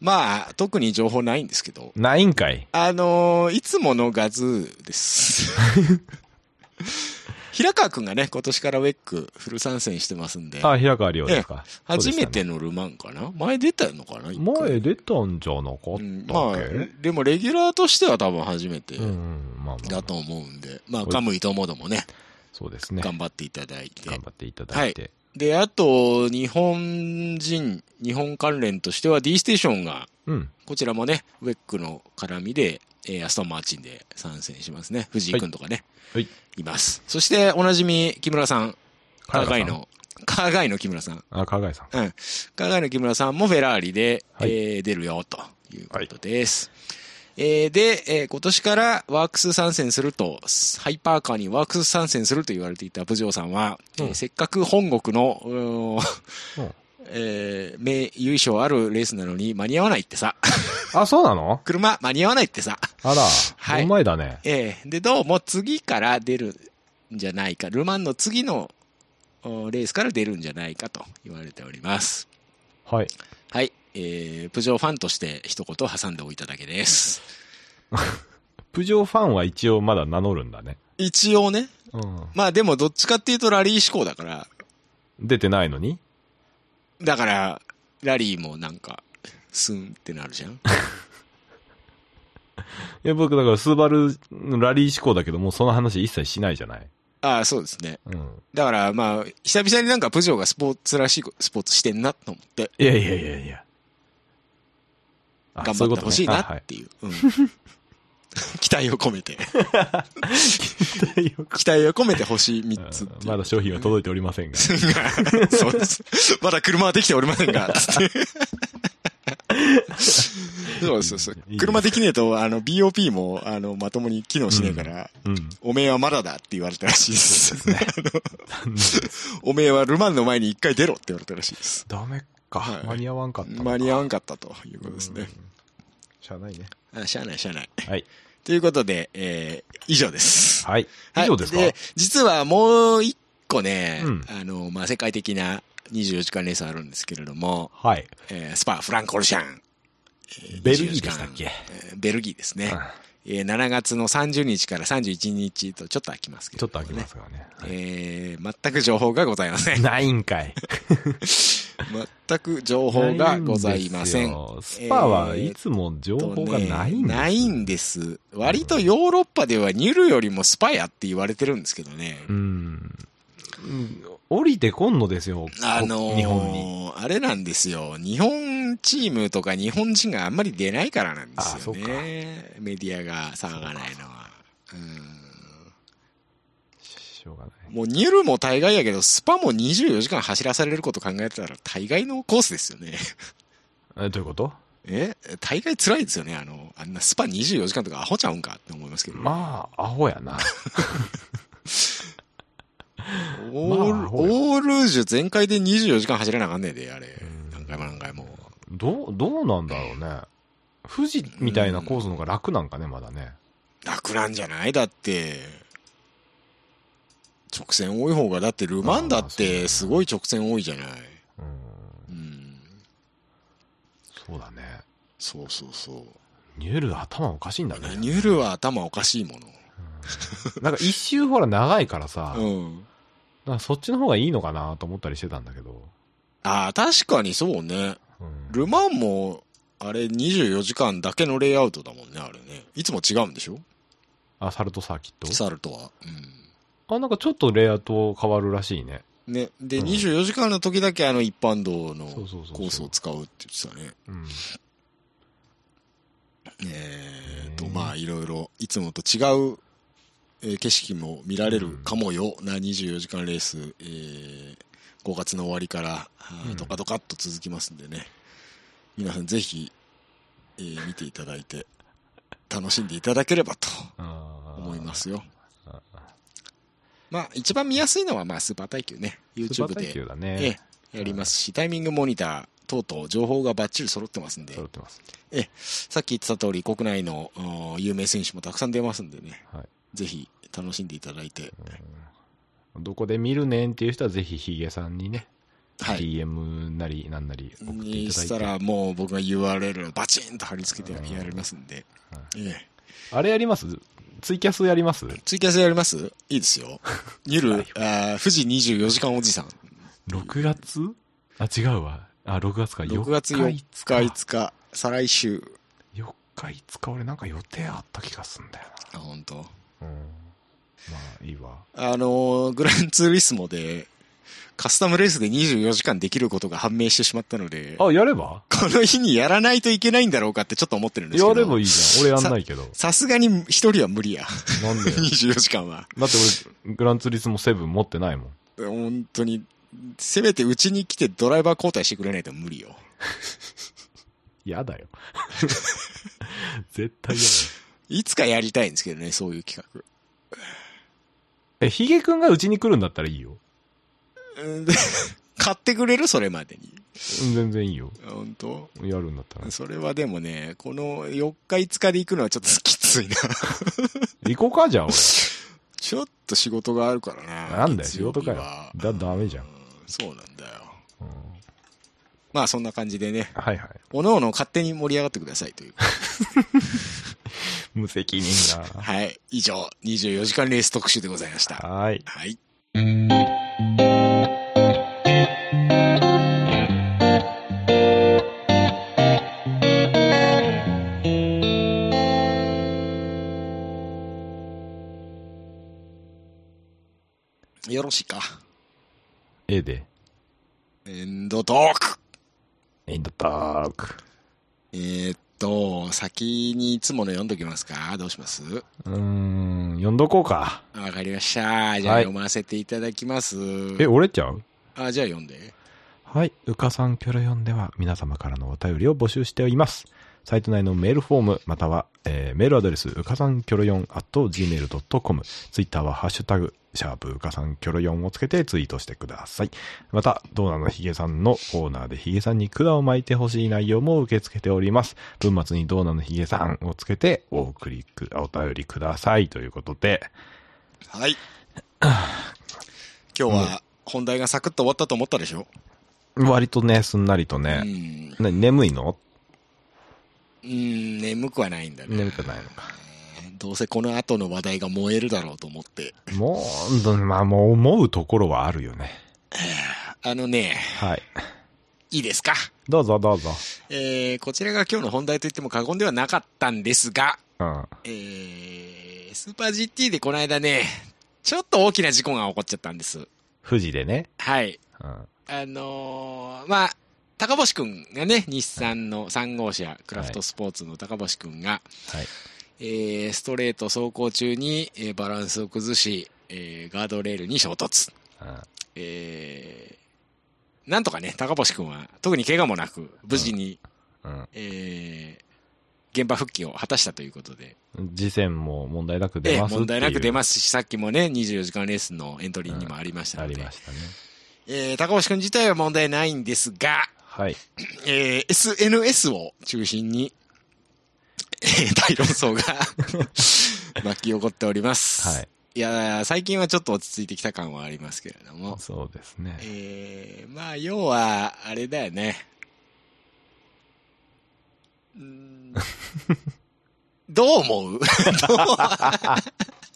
まあ、特に情報ないんですけど、ないんかい。あのーいつものガズーです。平川くんがね、今年からウェックフル参戦してますんで、あ、平川亮ですか。初めてのルマンかな？前出たのかな？前出たんじゃなかったっけ、うん、まあ、でもレギュラーとしては多分初めてだと思うんで、まあ、はいカムイともどもね、そうですね。頑張っていただいて頑。張っていただいて。で、あと、日本人、日本関連としては D ステーションが、うん。こちらもね、ウェックの絡みで、えーアストンマーチンで参戦しますね。藤井君とかね、はい。います。そして、おなじみ、木村さん。川賀の、川貝の木村さん。あ、加賀井さん。うん。川貝の木村さんもフェラーリで、はいえー出るよ、ということです。えーで、えー今年からワークス参戦すると、ハイパーカーにワークス参戦すると言われていたプジョーさんは、えーうんせっかく本国の、うーんうん えー名優勝あるレースなのに間に合わないってさ。あ、そうなの？車間に合わないってさ。あら、はいお前だね。ええで、どうも次から出るんじゃないか。ルマンの次のおレースから出るんじゃないかと言われております。はい。はい。えー、プジョーファンとして一言挟んでおいただけです。プジョーファンは一応まだ名乗るんだね。一応ね、うん。まあでもどっちかっていうとラリー志向だから、出てないのに？だから、ラリーもなんか、スンってなるじゃん。いや、僕だからスーバルのラリー志向だけど、もうその話一切しないじゃない？ああ、そうですね。うん。だからまあ、久々になんかプジョーがスポーツらしいスポーツしてんなと思って、いやいやいやいや。あ頑張ってほしいなっていう。うん 期待を込めて。期待を込めて星3つ。まだ商品は届いておりませんが。そうです。まだ車はできておりませんが。そうそうそう車できねえと、あの、BOP も、あの、まともに機能しねえから、うん。おめえはまだだって言われたらしいです。おめえはルマンの前に一回出ろって言われたらしいです。ダメか。はい間に合わんかった。間に合わんかったということですね。しゃあないね。あしゃあないしゃあない。はい。ということで、えー、以上です。はい。はい以上ですか？実はもう一個ね、うんあの、まあ、世界的な24時間レースあるんですけれども、はい。えースパ、フランコルシャン。えーベルギーでしたっけ？24時間えーベルギーですね。うんえー7月の30日から31日とちょっと空きますけど、ちょっと開きますからね。えー全く情報がございません。ないんかい。全く情報がございません。ないですよスパはいつも情報がないんです。ないんです。割とヨーロッパではニュルよりもスパやって言われてるんですけどね。うん。うん降りてこんのですよ。あのー日本に。あれなんですよ。日本チームとか日本人があんまり出ないからなんですよね。メディアが騒がないのは。うんしょうがない。もうニュルも大概やけど、スパも24時間走らされること考えたら大概のコースですよね。え、どういうこと？え？大概辛いですよね。あの、あんなスパ24時間とかアホちゃうんかって思いますけど。まあ、アホやな。オール、まあオールージュ全開で24時間走らなあかんねえで、あれん。何回も何回も。どう、どうなんだろうね。富士みたいなコースの方が楽なんかね、まだね。楽なんじゃない？だって、直線多い方が、だってルマンだってすごい直線多いじゃない？うん。うん。そうだね。そうそうそニュール頭おかしいんだう。ね。ニュルは頭おかしいもなんか一周ほら長いからさ、の。うん。そっちの方がいいのかなと思ったりしてたんだけど。ああ、確かにそうね。うんルマンも、あれ24時間だけのレイアウトだもんね、あれね。いつも違うんでしょ？アサルトサーキット？サルとは。あ、なんかちょっとレイアウト変わるらしいね。うん。ね。で、うん24時間の時だけあの一般道のコースを使うって言ってたね。うん。えーと、まあ、いろいろ、いつもと違う、えー景色も見られるかもよな24時間レース、えー5月の終わりから、うんドカドカっと続きますんでね。皆さんぜひ、えー見ていただいて、楽しんでいただければと思思いますよ。あまあ、一番見やすいのは、まあ、スーパー耐久ね。YouTube で、ね。ええやりますし、タイミングモニター等々情報がバッチリ揃ってますんで揃、ってます。さっき言ってた通り、国内のうん有名選手もたくさん出ますんでね、はい。ぜひ楽しんでいただいて、どこで見るねんっていう人はぜひヒゲさんにね、はい。DM なりなんなり送っていたただいて。らもう僕が URL バチンと貼り付けてやりますんで、ええあれやります？ツイキャスやります？ツイキャスやります？いいですよ。ニュル、あー富士24時間おじさん。?6 月？あ、違うわ。あ、6月か。6月4日、5日、再来週。4日、5日、俺なんか予定あった気がすんだよあ、本当。な。うん。まあ、いいわ。あのーグランツーリスモで、カスタムレースで24時間できることが判明してしまったので、あ、やれば？この日にやらないといけないんだろうかってちょっと思ってるんですけど。やればいいじゃん。俺やんないけど。さすがに一人は無理や。なんで？だ24時間は。って俺、グランツーリスモ7持ってないもん。本当に、せめてうちに来てドライバー交代してくれないと無理よ。やだよ。絶対やだよ。いつかやりたいんですけどね、そういう企画。え、ヒゲくんがうちに来るんだったらいいよ。買ってくれるそれまでに。うん全然いいよ。本当？やるんだったら。それはでもね、この4日5日で行くのはちょっときついな。行こうか、じゃあ俺。ちょっと仕事があるからな。なんだよ、仕事かよ。だ、ダメじゃん。うんそうなんだよ。うんまあそんな感じでね、はいはい。おのおの勝手に盛り上がってくださいという。無責任な。はい。以上、24時間レース特集でございました。はい。はい。よろしいか。ええで。エンドトークエンドトーク。えー、っと、先にいつもの読んどきますか？どうします？うーん、読んどこうか。わかりました。じゃあはい読ませていただきます。え、折れちゃう？あ、じゃあ読んで。はい。うかさんキョロヨンでは皆様からのお便りを募集しております。サイト内のメールフォーム、または、えーメールアドレス、うかさんキョロヨン at gmail.com。ツイッターはハッシュタグ、シャープうかさんキョロヨンをつけてツイートしてください。また、ドーナのヒゲさんのコーナーでヒゲさんに管を巻いてほしい内容も受け付けております。文末にドーナのヒゲさんをつけてお送りく、お便りください。ということで、はい。今日は本題がサクッと終わったと思ったでしょ？割とね、すんなりとうね、眠いの？うん、眠くはないんだね。眠くないのか。どうせこの後の話題が燃えるだろうと思って。もう、どまあもう思うところはあるよね。あのね、はい。いいですか？どうぞどうぞ。えー、こちらが今日の本題と言っても過言ではなかったんですが、うん。えー、スーパー GT でこの間ね、ちょっと大きな事故が起こっちゃったんです。富士でね。はい。うん。あのーまあ、高星くんがね、日産の3号車、クラフトスポーツの高星くんが、はい。えー、ストレート走行中に、えーバランスを崩し、えーガードレールに衝突。うんえー、なんとかね、高星くんは特に怪我もなく、無事に、うん。えー現場復帰を果たしたということで、次戦も問題なく出えーます問題なく出まますし、さっきもね、24時間レースのエントリーにもありましたあので、りましたね。えー高星くん自体は問題ないんですが、はい。えー SNS を中心に、えー大論争が 巻き起こっております。はい。いやー、最近はちょっと落ち着いてきた感はありますけれども、そうですね。えー、まあ、要は、あれだよね。うーん どう思う？どう？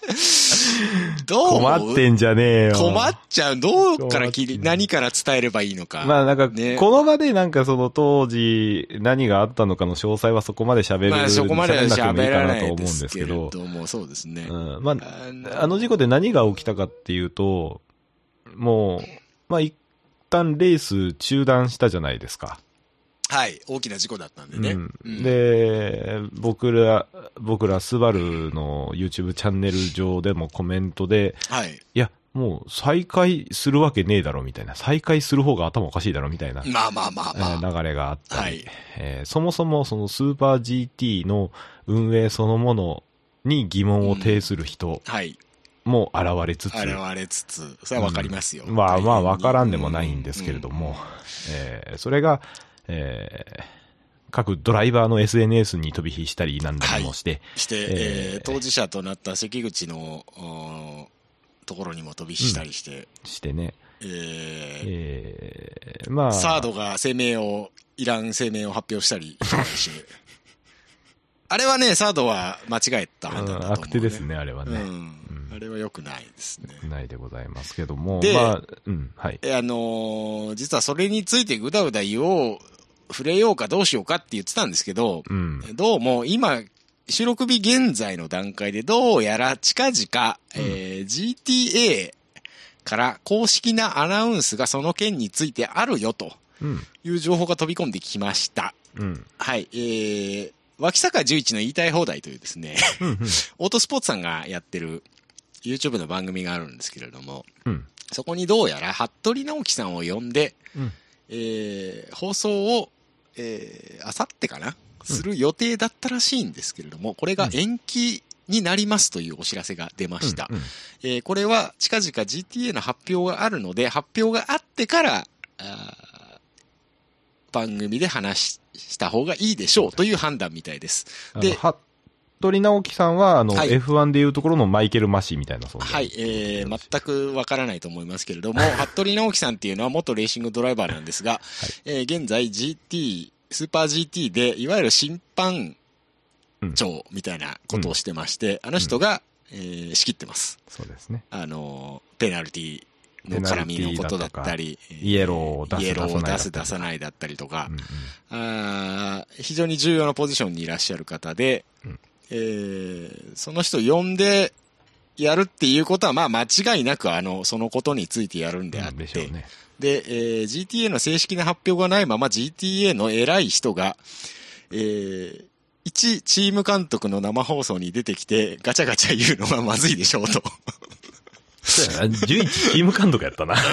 思う？困ってんじゃねえよ。困っちゃう？どうから切り、何から伝えればいいのか。まあなんか、ねこの場でなんかその当時何があったのかの詳細はそこまで喋る。まあ、そこまでは喋らないで思うんですすけど。ども、そうですね。うん。まあ、あの事故で何が起きたかっていうと、もう、まあ一旦レース中断したじゃないですか。はい。大きな事故だったんでね。うんうん、で、僕ら、僕らスバルの YouTube チャンネル上でもコメントで、はい。いや、もう再開するわけねえだろみたいな、再開する方が頭おかしいだろみたいな、まあまあまあえまあ。ー流れがあったり、はいえーそもそもそのスーパー GT の運営そのものに疑問を呈する人はい。も現れつつ、現れつつ、それはわかりますよ。うんまあまあわからんでもいないんですけれども、えーそれが、えー各ドライバーの SNS に飛び火したりなんだりもして、して、えーえー当事者となった関口の、おところにも飛び火したりして、してね、えーえーまあ、サードが声明を、イラン声明を発表したりし あれはね、サードは間違えた判断だと思う、ね。悪手ですね、あれはね。うん。うんあれは良くないですね。ないでございますけども、でまあ、うん、はい。えあのー実はそれについてぐだぐだ言おう、触れようかどうしようかって言ってたんですけど、うん。どうも今、収録日現在の段階でどうやら近々、えー GTA から公式なアナウンスがその件についてあるよとうん。いう情報が飛び込んできました。うん。はい、えー、脇坂11の言いたい放題というですね、うん。うん オートスポーツさんがやってる YouTube の番組があるんですけれども、うん。そこにどうやら服部直樹さんを呼んで、うん。えー放送を、えー、あさってかな？する予定だったらしいんですけれども、これが延期になりますというお知らせが出ました。うん。えーこれは近々 GTA の発表があるので、発表があってから、番組で話した方がいいでしょうという判断みたいです。であの、服部直樹さんは、あの、はい F1 でいうところのマイケル・マシーみたいな存在。はい、えー、全くわからないと思いますけれども、服部直樹さんっていうのは元レーシングドライバーなんですが、えー現在 GT、スーパー GT で、いわゆる審判長みたいなことをしてまして、あの人が、えー仕切ってます。そうですね。あの、ペナルティの絡みのことだったり、えーイエローを出すイエローを出す出さないだったりとかうん、うんあー非常に重要なポジションにいらっしゃる方で、うんえーその人を呼んでやるっていうことは、まあ間違いなく、あの、そのことについてやるんであっうんでしょうて、ね。で、えー GTA の正式な発表がないまま GTA の偉い人が、えー一チーム監督の生放送に出てきて、ガチャガチャ言うのはまずいでしょうと。そうやな11チーム監督やったな。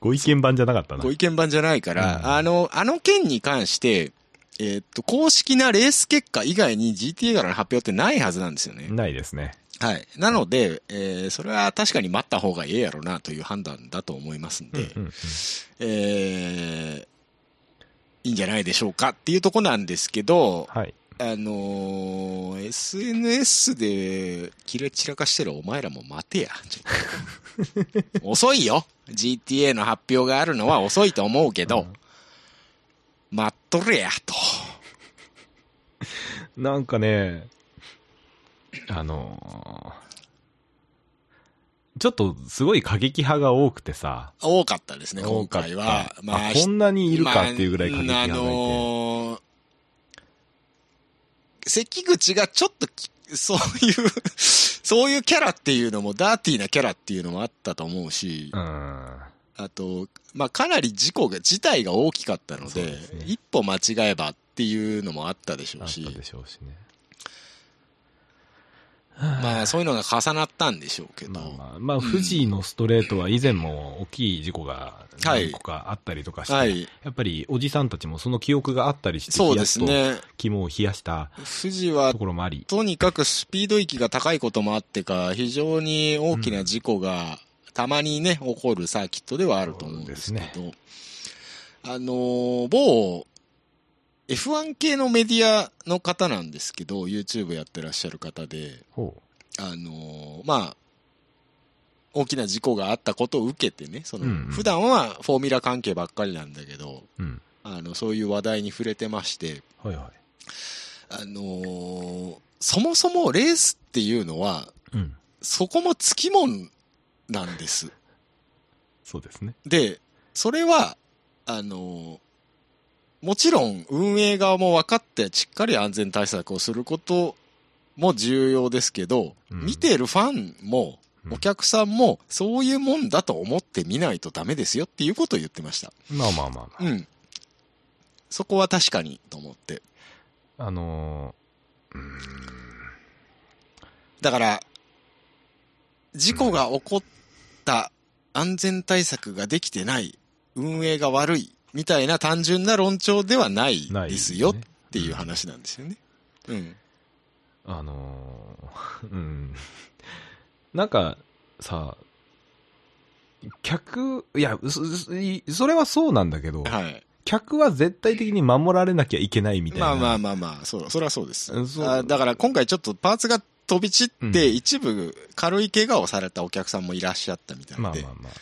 ご意見番じゃなかったなご。意見番じゃないから、うんあの、あの件に関して、えーっと、公式なレース結果以外に GTA からの発表ってないはずなんですよね。ないですね。はい。なので、えーそれは確かに待った方がええやろなという判断だと思いますんで、うんうんえーいいんじゃないでしょうかっていうとこなんですけど、はい。あのー SNS でキレ散らかしてるお前らも待てや。遅いよ。GTA の発表があるのは遅いと思うけど、待っとれや、と。なんかね、あのーちょっとすごい過激派が多くてさ、多かったですね、今回は。あこんなにいるかっていうぐらい過激派がいて。まああのー関口がちょっとき、そういう、そういうキャラっていうのも、ダーティーなキャラっていうのもあったと思うし、うん。あと、まあ、かなり事故が、自体が大きかったので、ですね一歩間違えばっていうのもあったでしょあったうし、でしょうしね。まあ、そういうのが重なったんでしょうけど、まあまあ、まあ、富士のストレートは以前も大きい事故が何個かあったりとかして、はい。やっぱりおじさんたちもその記憶があったりして、そうですね。肝を冷やした富士はところもあり、とにかくスピード域が高いこともあってか、非常に大きな事故がたまにね、起こるサーキットではあると思うんですけど、あのー某 F1 系のメディアの方なんですけど、YouTube やってらっしゃる方で、ほあのーまあ、大きな事故があったことを受けてね、その、うんうん普段はフォーミュラ関係ばっかりなんだけど、う。うん。あの、そういう話題に触れてまして、はいはい。あのーそもそもレースっていうのは、うん。そこもつきもんなんです。そうですね。で、それは、あのーもちろん運営側も分かってしっかり安全対策をすることも重要ですけど、うん見ているファンもうんお客さんもそういうもんだと思って見ないとダメですよっていうことを言ってました。まあまあまあまあ。うん。そこは確かにと思って。あのー、うーん。だから、事故が起こった安全対策ができてない、運営が悪い、みたいな単純な論調ではないですよっねていう話なんですよね。うん。あのー、うん。なんか、さ、客、いや、それはそうなんだけど、はい。客は絶対的に守られなきゃいけないみたいな。まあまあまあまあ、そう、それはそうです。だから今回ちょっとパーツが飛び散って、うん一部軽い怪我をされたお客さんもいらっしゃったみたいで、まあまあまあ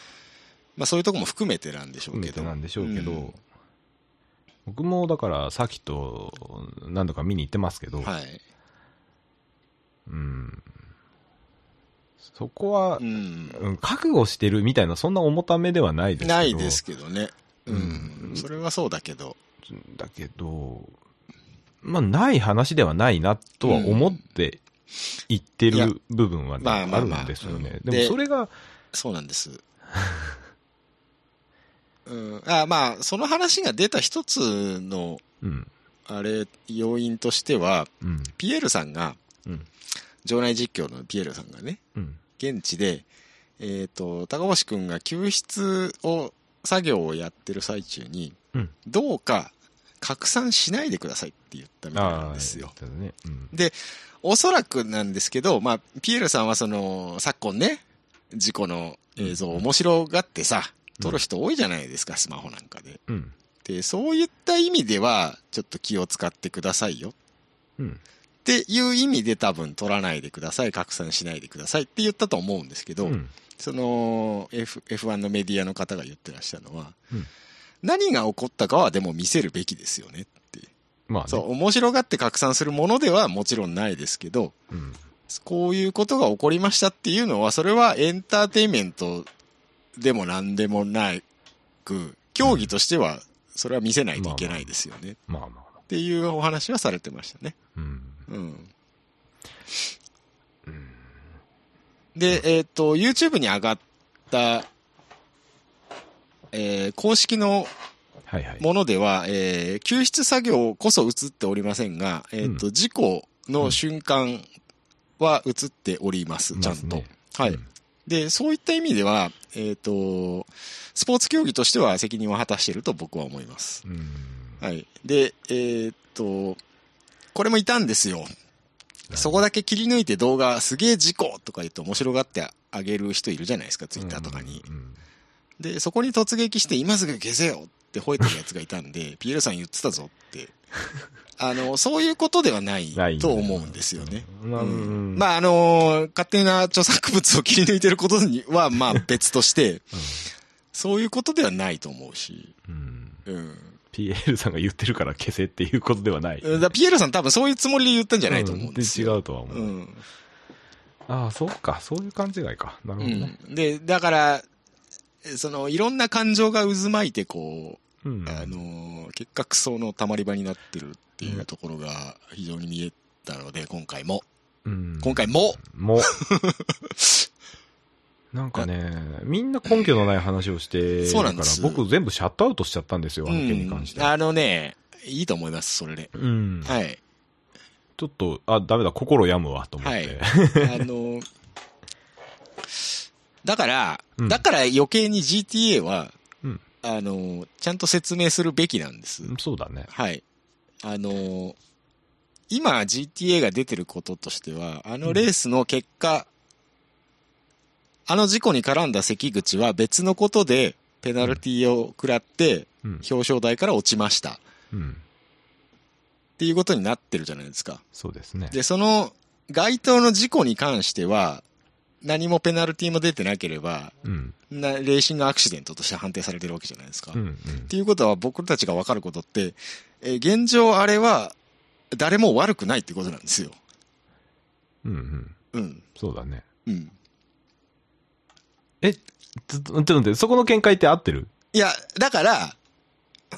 まあ、そういうとこも含めてなんでしょう含けど。めてなんでしょうけど、うん僕もだからサーキット何度か見に行ってますけど、はい。うん、そこはう、ん。うん覚悟してるみたいな、そんな重ためではないですけど。ないですけどね。うん。うんそれはそうだけど。だけど、まあ、ない話ではないなとは思って言ってる部分はね、まあまあまああるんですよね。うんでもそれが、そうなんです。うん、あまあ、その話が出た一つの、うん、あれ、要因としては、うん、ピエールさんが、うん、場内実況のピエールさんがね、うん、現地で、えっ、と、高橋くんが救出を、作業をやってる最中に、うん。どうか拡散しないでくださいって言ったみたいなんですよ。ね。うん。おそらくなんですけど、まあ、ピエールさんはその、昨今ね、事故の映像を面白がってさ、撮る人多いじゃないですか、スマホなんかで。うん。で、そういった意味では、ちょっと気を使ってくださいよ。うん。っていう意味で多分撮らないでください、拡散しないでくださいって言ったと思うんですけど、うん。その F F1 のメディアの方が言ってらっしゃるのは、うん何が起こったかはでも見せるべきですよね。まあね。そう、面白がって拡散するものではもちろんないですけど、うん。こういうことが起こりましたっていうのは、それはエンターテインメントでも何でもないく、競技としては、それは見せないといけないですよね。っまあまあ。ていうお話はされてましたね。うん。うん。で、えっ、と、YouTube に上がった、えー公式の。ものでは、えー救出作業こそ映っておりませんが、えっ、と、事故の瞬間は映っております、ちゃんと。はい、うんで、そういった意味では、えっ、と、スポーツ競技としては責任を果たしていると僕は思います。うん。はい。で、えっ、と、これもいたんですよ。そこだけ切り抜いて動画、すげえ事故とか言って面白がってあげる人いるじゃないですか、ツイッターとかに。うん。で、そこに突撃して、今すぐ消せよって吠えてるやつがいたんで、ピエールさん言ってたぞって。あの、そういうことではないと思うんですよね。うんまああ、あの、勝手な著作物を切り抜いてることには、まあ別として、そういうことではないと思うし。うん。うん。PL さんが言ってるから消せっていうことではない。ピエールさん多分そういうつもりで言ったんじゃないと思うんですよ。うん違うとは思う。うん。ああ、そうか。そういう勘違いか。なるほどね。うん。で、だから、その、いろんな感情が渦巻いて、こう、うん。あの、結果クソの溜まり場になってるっていうところが非常に見えたので、今回も。うん今回ももう。なんかね、みんな根拠のない話をしてるからそうなんです、僕全部シャットアウトしちゃったんですよ、あの件に関して。うんあのね、いいと思います、それで。うん。はい。ちょっと、あ、ダメだ、心病むわ、と思って。はいあの、だから、うんだから余計に GTA は、うんあの、ちゃんと説明するべきなんです。そうだね。はい。あの、今 GTA が出てることとしては、あのレースの結果、あの事故に絡んだ関口は別のことでペナルティを食らってうん。表彰台から落ちました。うん。っていうことになってるじゃないですか。そうですね。で、その該当の事故に関しては、何もペナルティも出てなければ、うん。なレーシングアクシデントとして判定されてるわけじゃないですか。うん。うんっていうことは僕たちが分かることって、えー現状あれは誰も悪くないってことなんですよ。うん。うん。うん。そうだね。うん。え、ちょっと、ちょっと待って、そこの見解って合ってる？いや、だから、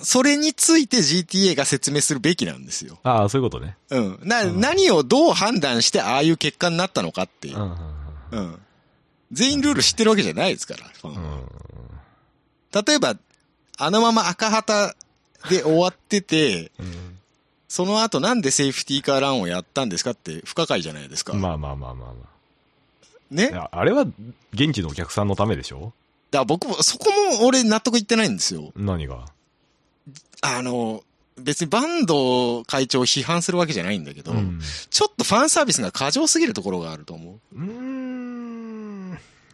それについて GTA が説明するべきなんですよ。ああ、そういうことね。うん。な、うん何をどう判断してああいう結果になったのかっていうう。ん。うん。全員ルール知ってるわけじゃないですから、ファンはうん。例えば、あのまま赤旗で終わってて、うんその後なんでセーフティーカーランをやったんですかって不可解じゃないですか。まあまあまあまあまね？あ。ああれは現地のお客さんのためでしょ？だから僕も、そこも俺納得いってないんですよ。何が？あの、別にバンド会長を批判するわけじゃないんだけど、うん。ちょっとファンサービスが過剰すぎるところがあると思う。うーん。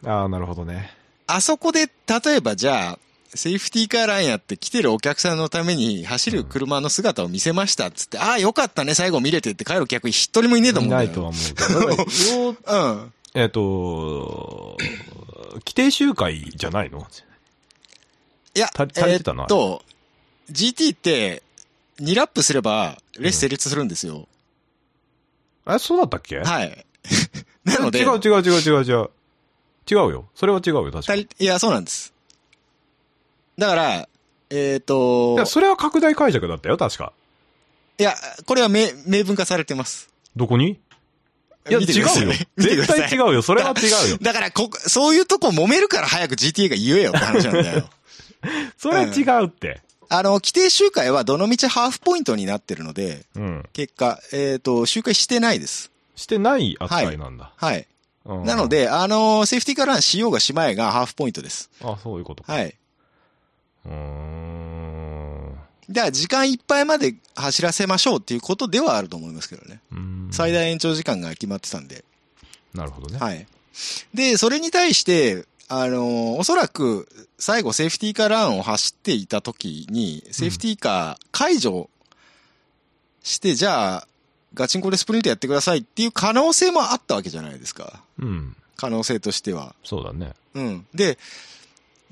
ああ、なるほどね。あそこで、例えばじゃあ、セーフティーカーランやって来てるお客さんのために走る車の姿を見せましたっつって、ああ、よかったね、最後見れてって帰る客一人もいねえと思うんだよ。ないとは思うううん。えっ、と、規定集会じゃないの？いや、足りてたなえーっと、GT って、2ラップすれば、レース成立するんですよ。え、そうだったっけ？はい。なので、違う違う違う違う違う。違うよ。それは違うよ、確かに。いや、そうなんです。だから、えーっといや、、それは拡大解釈だったよ、確か。いや、これは明明文化されてます。どこに？いや、違うよ。絶対違うよ。それは違うよ。だからこ、そういうとこ揉めるから早く GTA が言えよって話なんだよ。それは違うって。あの、規定周回はどの道ハーフポイントになってるので、うん。結果、えっ、と、周回してないです。してない扱いなんだ。はい。うんなの、で、あの、セーフティーカーランしようがしまいがハーフポイントです。あ、そういうことか。はい。うーん。だから時間いっぱいまで走らせましょうっていうことではあると思いますけどね。うん最大延長時間が決まってたんで。なるほどね。はい。で、それに対して、あのおそらく、最後セーフティーカーランを走っていた時に、セーフティーカー解除して、じゃあ、ガチンコでスプリントやってくださいっていう可能性もあったわけじゃないですか。うん。可能性としては。そうだね。うん。で、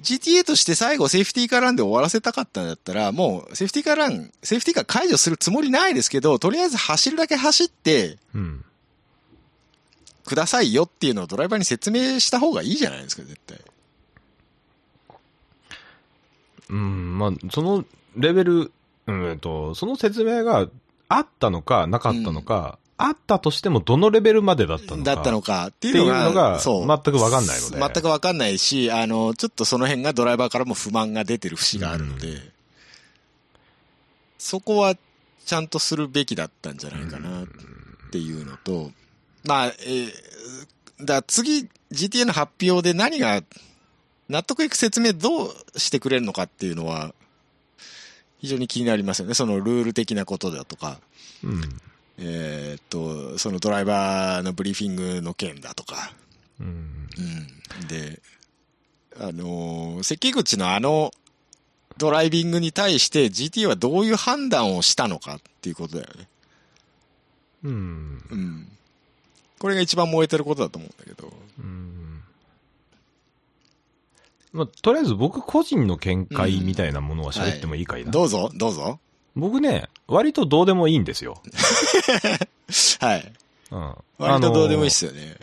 GTA として最後セーフティーカーランで終わらせたかったんだったら、もうセーフティーカーラン、セーフティーカー解除するつもりないですけど、とりあえず走るだけ走ってうん。くださいよっていうのをドライバーに説明した方がいいじゃないですか、絶対。うん、まあ、そのレベル、うんと、その説明があったのか、なかったのか、あったとしてもどのレベルまでだったのか。だったのかっていうのが、そう。全くわかんないので。全くわかんないし、あの、ちょっとその辺がドライバーからも不満が出てる節があるので、そこはちゃんとするべきだったんじゃないかなっていうのと、まあ、えーだ次、GTA の発表で何が、納得いく説明どうしてくれるのかっていうのは、非常に気になりますよね。そのルール的なことだとか、うん。えーっと、そのドライバーのブリーフィングの件だとか、うん。うん。で、あのー関口のあのドライビングに対して GT はどういう判断をしたのかっていうことだよね。うん。うん。これが一番燃えてることだと思うんだけど。うん。まあ、とりあえず僕個人の見解みたいなものは喋ってもいいかいな。どうぞ、どうぞ。僕ね、割とどうでもいいんですよ。はい。うん。割とどうでもいいっす。すよね。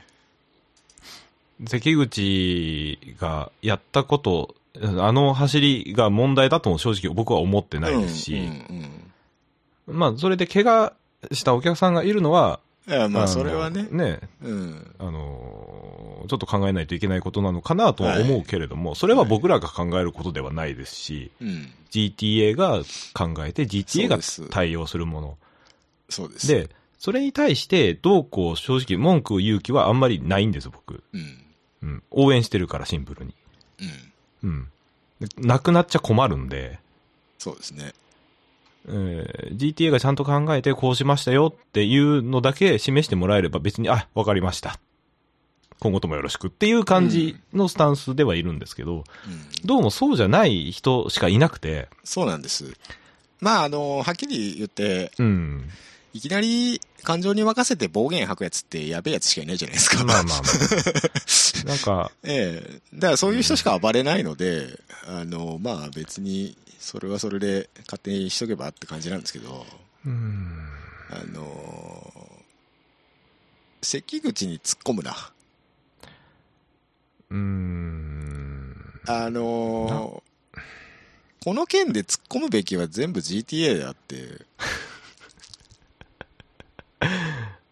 関口がやったこと、あの走りが問題だとも正直僕は思ってないですし、うんうんまあ、それで怪我したお客さんがいるのは、うん。いや、まあ、のそれはね。ね、うん。あのーちょっと考えないといけないことなのかなとは思うけれども、それは僕らが考えることではないですし、うん。GTA が考えて GTA が対応するもの。そうです。で、それに対してどうこう正直文句を言う気はあんまりないんです、僕。うん。うん。応援してるからシンプルに。うん。うん。でなくなっちゃ困るんで、そうですね。えー GTA がちゃんと考えてこうしましたよっていうのだけ示してもらえれば別に、あ、わかりました。今後ともよろしくっていう感じのスタンスではいるんですけど、うん。どうもそうじゃない人しかいなくて、そうなんです。まあ、あの、はっきり言って、うん。いきなり感情に任せて暴言吐くやつってやべえやつしかいないじゃないですか。まあまあまあ。なんか、ええ。だからそういう人しか暴れないので、あの、まあ別に、それはそれで勝手にしとけばって感じなんですけど、うん。あの、関口に突っ込むな。うーん。あの、この件で突っ込むべきは全部 GTA であって、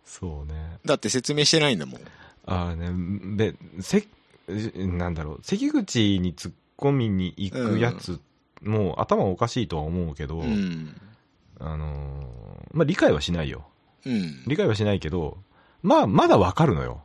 そうね。だって説明してないんだもん。ああね、で、せ、なんだろう、関口に突っ込みに行くやつ、もう頭おかしいとは思うけど、うん。あのーまあ、理解はしないよ。うん。理解はしないけど、まあ、まだわかるのよ。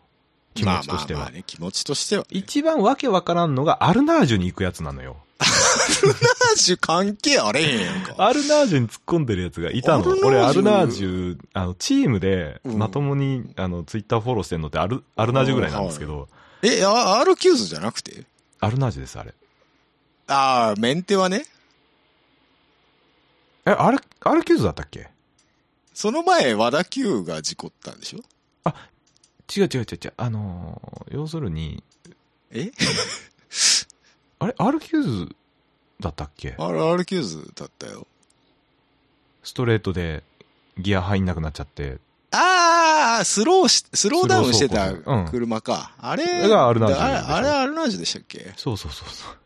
気持ちとしては。まあまあまあね、気持ちとしては、ね。一番わけわからんのがアルナージュに行くやつなのよ。マジ関係あれへんやんか。アルナージュに突っ込んでるやつがいたの俺、アルナージュ、あの、チームで、うんまともに、あの、ツイッターフォローしてんのってアル、アルナージュぐらいなんですけど、え、あ R キューズじゃなくて？アルナージュです、あれ。ああ、メンテはね。え、アル、アルキューズだったっけ？その前、和田急が事故ったんでしょ？違う違う違う違う。あのー要するに、え？あれ、アルキューズだったっけ ?R、R キューズだったよ。ストレートでギア入んなくなっちゃって。ああ、スローし、スローダウンしてたスロー走行うん車か。あれ？がアルナージュあれ、アルナージュでしたっけ？そうそうそうそう。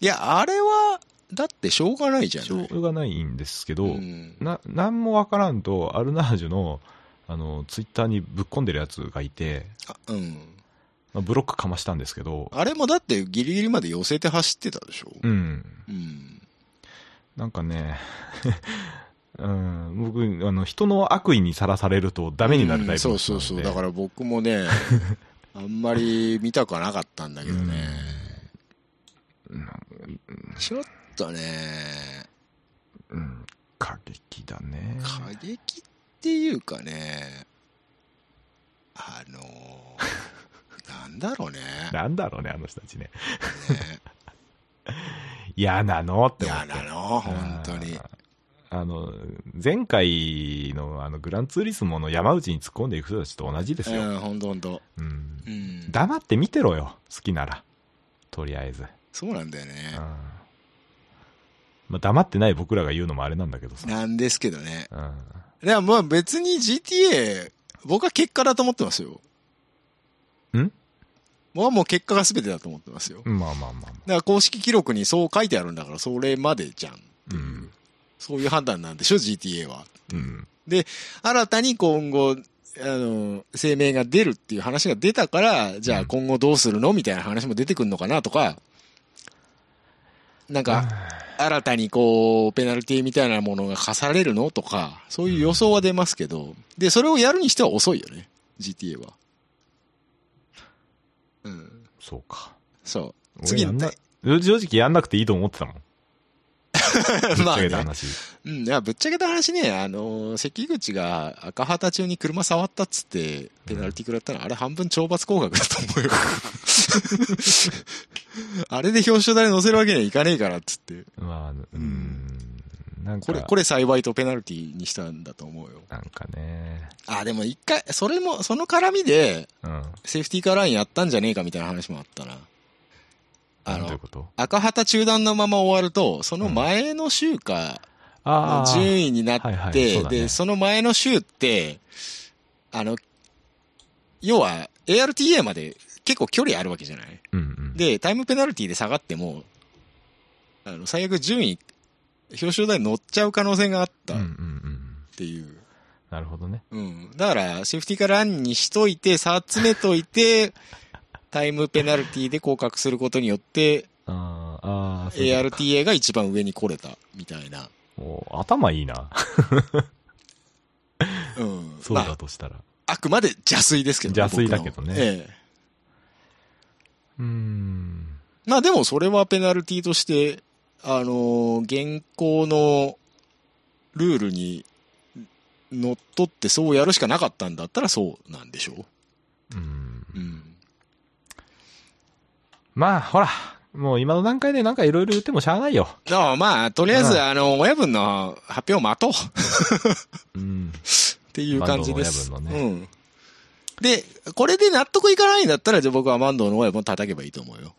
いや、あれは、だってしょうがないじゃしょ。うがないんですけど、うんな、なんもわからんと、アルナージュの、あの、ツイッターにぶっ込んでるやつがいて、あうん。まあブロックかましたんですけど、あれもだってギリギリまで寄せて走ってたでしょ？うん。うん。なんかね、うん、僕、あの、人の悪意にさらされるとダメになるタイプそうそうそう。だから僕もね、あんまり見たくはなかったんだけどね。ちょっとね、うん、過激だね。過激っていうかね、あの、なんだろうね。なんだろうね、あの人たちね。ね嫌なの？って思っ嫌て。なの、本当に。あの、前回のあのグランツーリスモの山内に突っ込んでいく人たちと同じですよ。うん、ほんとほんと。うんうん。黙って見てろよ、好きなら。とりあえず。そうなんだよねうん。。まあ、黙ってない僕らが言うのもあれなんだけどさ。なんですけどね。うん。でもまあ別に GTA、僕は結果だと思ってますよ。ん？僕はもう結果が全てだと思ってますよ。だまあまあまあまあ。から公式記録にそう書いてあるんだから、それまでじゃん。うん。そういう判断なんでしょ、GTA は。うん。新たに今後、あの、声明が出るっていう話が出たから、じゃあ今後どうするの？みたいな話も出てくるのかなとか、なんか、新たにこう、ペナルティみたいなものが課されるの？とか、そういう予想は出ますけど、で、それをやるにしては遅いよね、GTA は。うん。そうか。そう。俺次やんな、正直やんなくていいと思ってたもん。ぶっちまあねゃけた話。うん、いや、ぶっちゃけた話ね、あの、関口が赤旗中に車触ったっつって、ペナルティ食らったの、あれ半分懲罰降格だと思うよ。あれで表彰台に乗せるわけにはいかねえからっつって。まあ、うん。なんか、これ、これ幸いとペナルティにしたんだと思うよ。なんかね。あ、でも一回、それも、その絡みで、うん。セーフティーカーラインやったんじゃねえかみたいな話もあったな。あの赤旗中断のまま終わると、その前の週か、ああ。順位になって、はいはいそうだねで、その前の週って、あの、要は ARTA まで結構距離あるわけじゃない？うんうん。で、タイムペナルティで下がっても、あの、最悪順位、表彰台に乗っちゃう可能性があったっうんうんうん。ていう。なるほどね。うん。だから、セーフティーカーランにしといて、差詰めといて、タイムペナルティで降格することによって、ああ、ARTA が一番上に来れた、みたいな。お頭いいな。うん。そうまあだとしたら。あくまで邪推ですけど邪推だけどねええ。うーん。まあでもそれはペナルティとして、あのー現行のルールにのっとってそうやるしかなかったんだったらそうなんでしょうん。う。うん。まあ、ほら。もう今の段階でなんかいろいろ言ってもしゃあないよ。だからまあ、とりあえず、うんあの、親分の発表を待とううん。っていう感じです。マンドの親分のうん。で、これで納得いかないんだったら、じゃあ僕はマンドの親分叩けばいいと思うよ。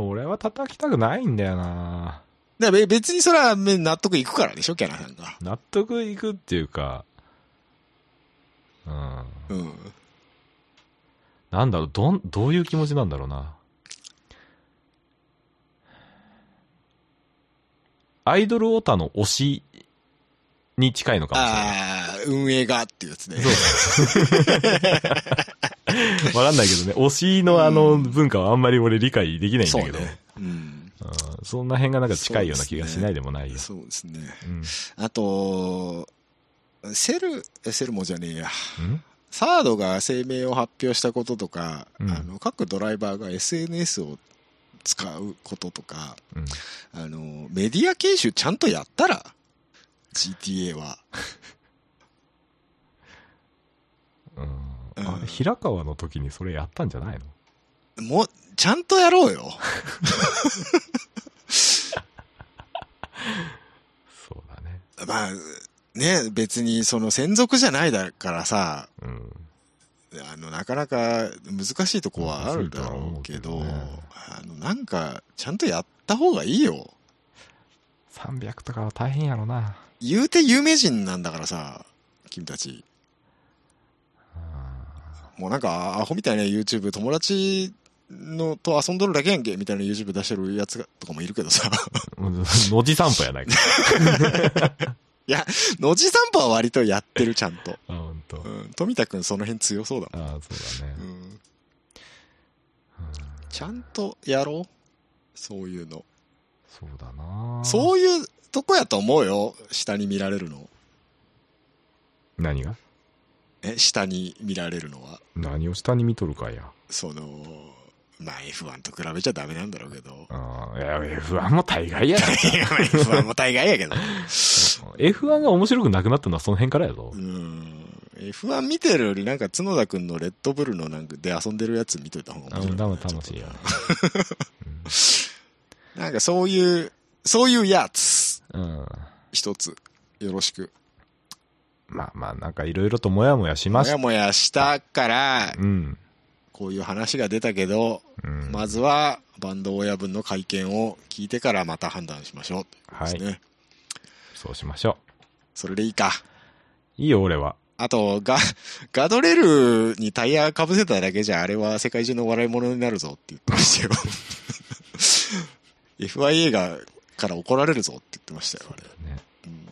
俺は叩きたくないんだよな。だ別にそれはめ納得いくからでしょ、キャナさんが。納得いくっていうか、うん。うん。なんだろう、どん、どういう気持ちなんだろうな。アイドルオタの推しに近いのかもしれない。ああ、運営がっていうやつね。わかんないけどね、推しのあの文化はあんまり俺理解できないんだけど、そうね。うん。うんそんな辺がなんか近いような気がしないでもないよ。そうですね。うん。あと、セル、えセルモじゃねえや。うん？サードが声明を発表したこととか、うんあの各ドライバーが SNS を使うこととか、うん。あの、メディア研修ちゃんとやったら、GTA は。うんうん平川の時にそれやったんじゃないの？もう、ちゃんとやろうよ。そうだね。まあ、ね、別にその専属じゃないだからさ、うん。あの、なかなか難しいとこはあるだろうけど、あの、なんか、ちゃんとやった方がいいよ。300とかは大変やろな。言うて有名人なんだからさ、君たち。もうなんか、アホみたいな YouTube、友達のと遊んどるだけやんけ、みたいな YouTube 出してるやつがとかもいるけどさ。うんのじ散歩やないか。いや、のじ散歩は割とやってる、ちゃんと。あ、ほんと。うん、富田くんその辺強そうだもん。あそうだね。うん。ちゃんとやろうそういうの。そうだなそういうとこやと思うよ。下に見られるの。何が？え、下に見られるのは。何を下に見とるかや。その、まあ F1 と比べちゃダメなんだろうけど。あいや、F1 も大概やないか。いや F1 も大概やけど。F1 が面白くなくなったのはその辺からやぞう。ん。F1 見てるよりなんか角田くんのレッドブルのなんかで遊んでるやつ見といた方があ面白い。多分楽しいや。なんかそういう、そういうやつ、うん。一つ、よろしく。まあまあ、なんかいろいろともやもやしましもやもやしたから、うん。こういう話が出たけど、うん。まずはバンド親分の会見を聞いてからまた判断しましょうということですね。そうしましょそれでいいか。う。いいよ、俺は。あと、ガ、ガドレールにタイヤ被せただけじゃ、あれは世界中の笑い物になるぞって言ってましたよ。FIA が、から怒られるぞって言ってましたよ、あれ。ね。うん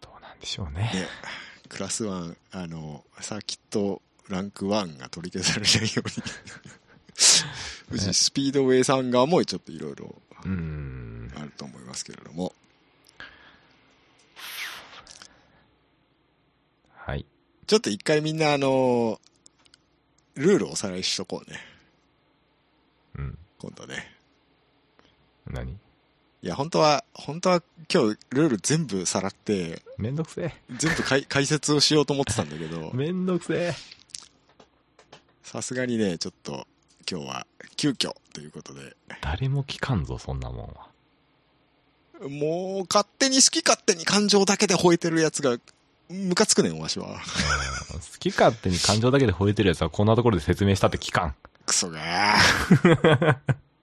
どうなんでしょうね。ね、クラス1、あの、サーキットランク1が取り消されないように。富士スピードウェイさん側もちょっといろいろうん。あると思いますけれども。はい。ちょっと一回みんなあの、ルールをおさらいしとこうね。うん。今度ね。何？いや、本当は、本当は今日ルール全部さらって、めんどくせえ。全部解解説をしようと思ってたんだけど、めんどくせえ。さすがにね、ちょっと今日は急遽ということで、誰も聞かんぞ、そんなもんは。もう勝手に好き勝手に感情だけで吠えてるやつが、ムカつくねん、わしは。うん好き勝手に感情だけで吠えてるやつはこんなところで説明したって聞かん。クソがー。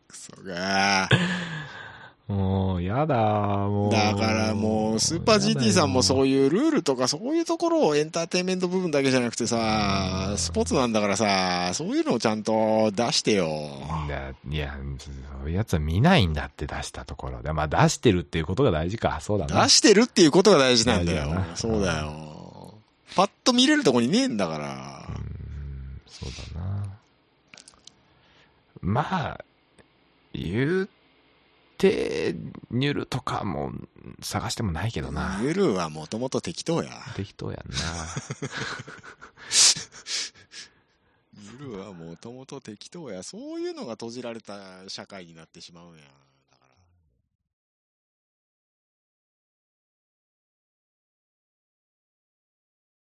クソがー。もう、やだ、もう。だからもう、スーパー GT さんもそういいうルールとかそういうところをエンターテインメント部分だけじゃなくてさ、スポーツなんだからさ、そういうのをちゃんと出してよ。いや、いや、そういうやつは見ないんだって出したところで。まあ出してるっていうことが大事か。そうだな。出してるっていうことが大事なんだよだ。なそうだよ。パッと見れるとこにねえんだから。うんそうだな。まあ、言うて、ニュルとかも探してもないけどな。ユルはもともと適当や。適当やんな。ユルはもともと適当や。そういうのが閉じられた社会になってしまうんや。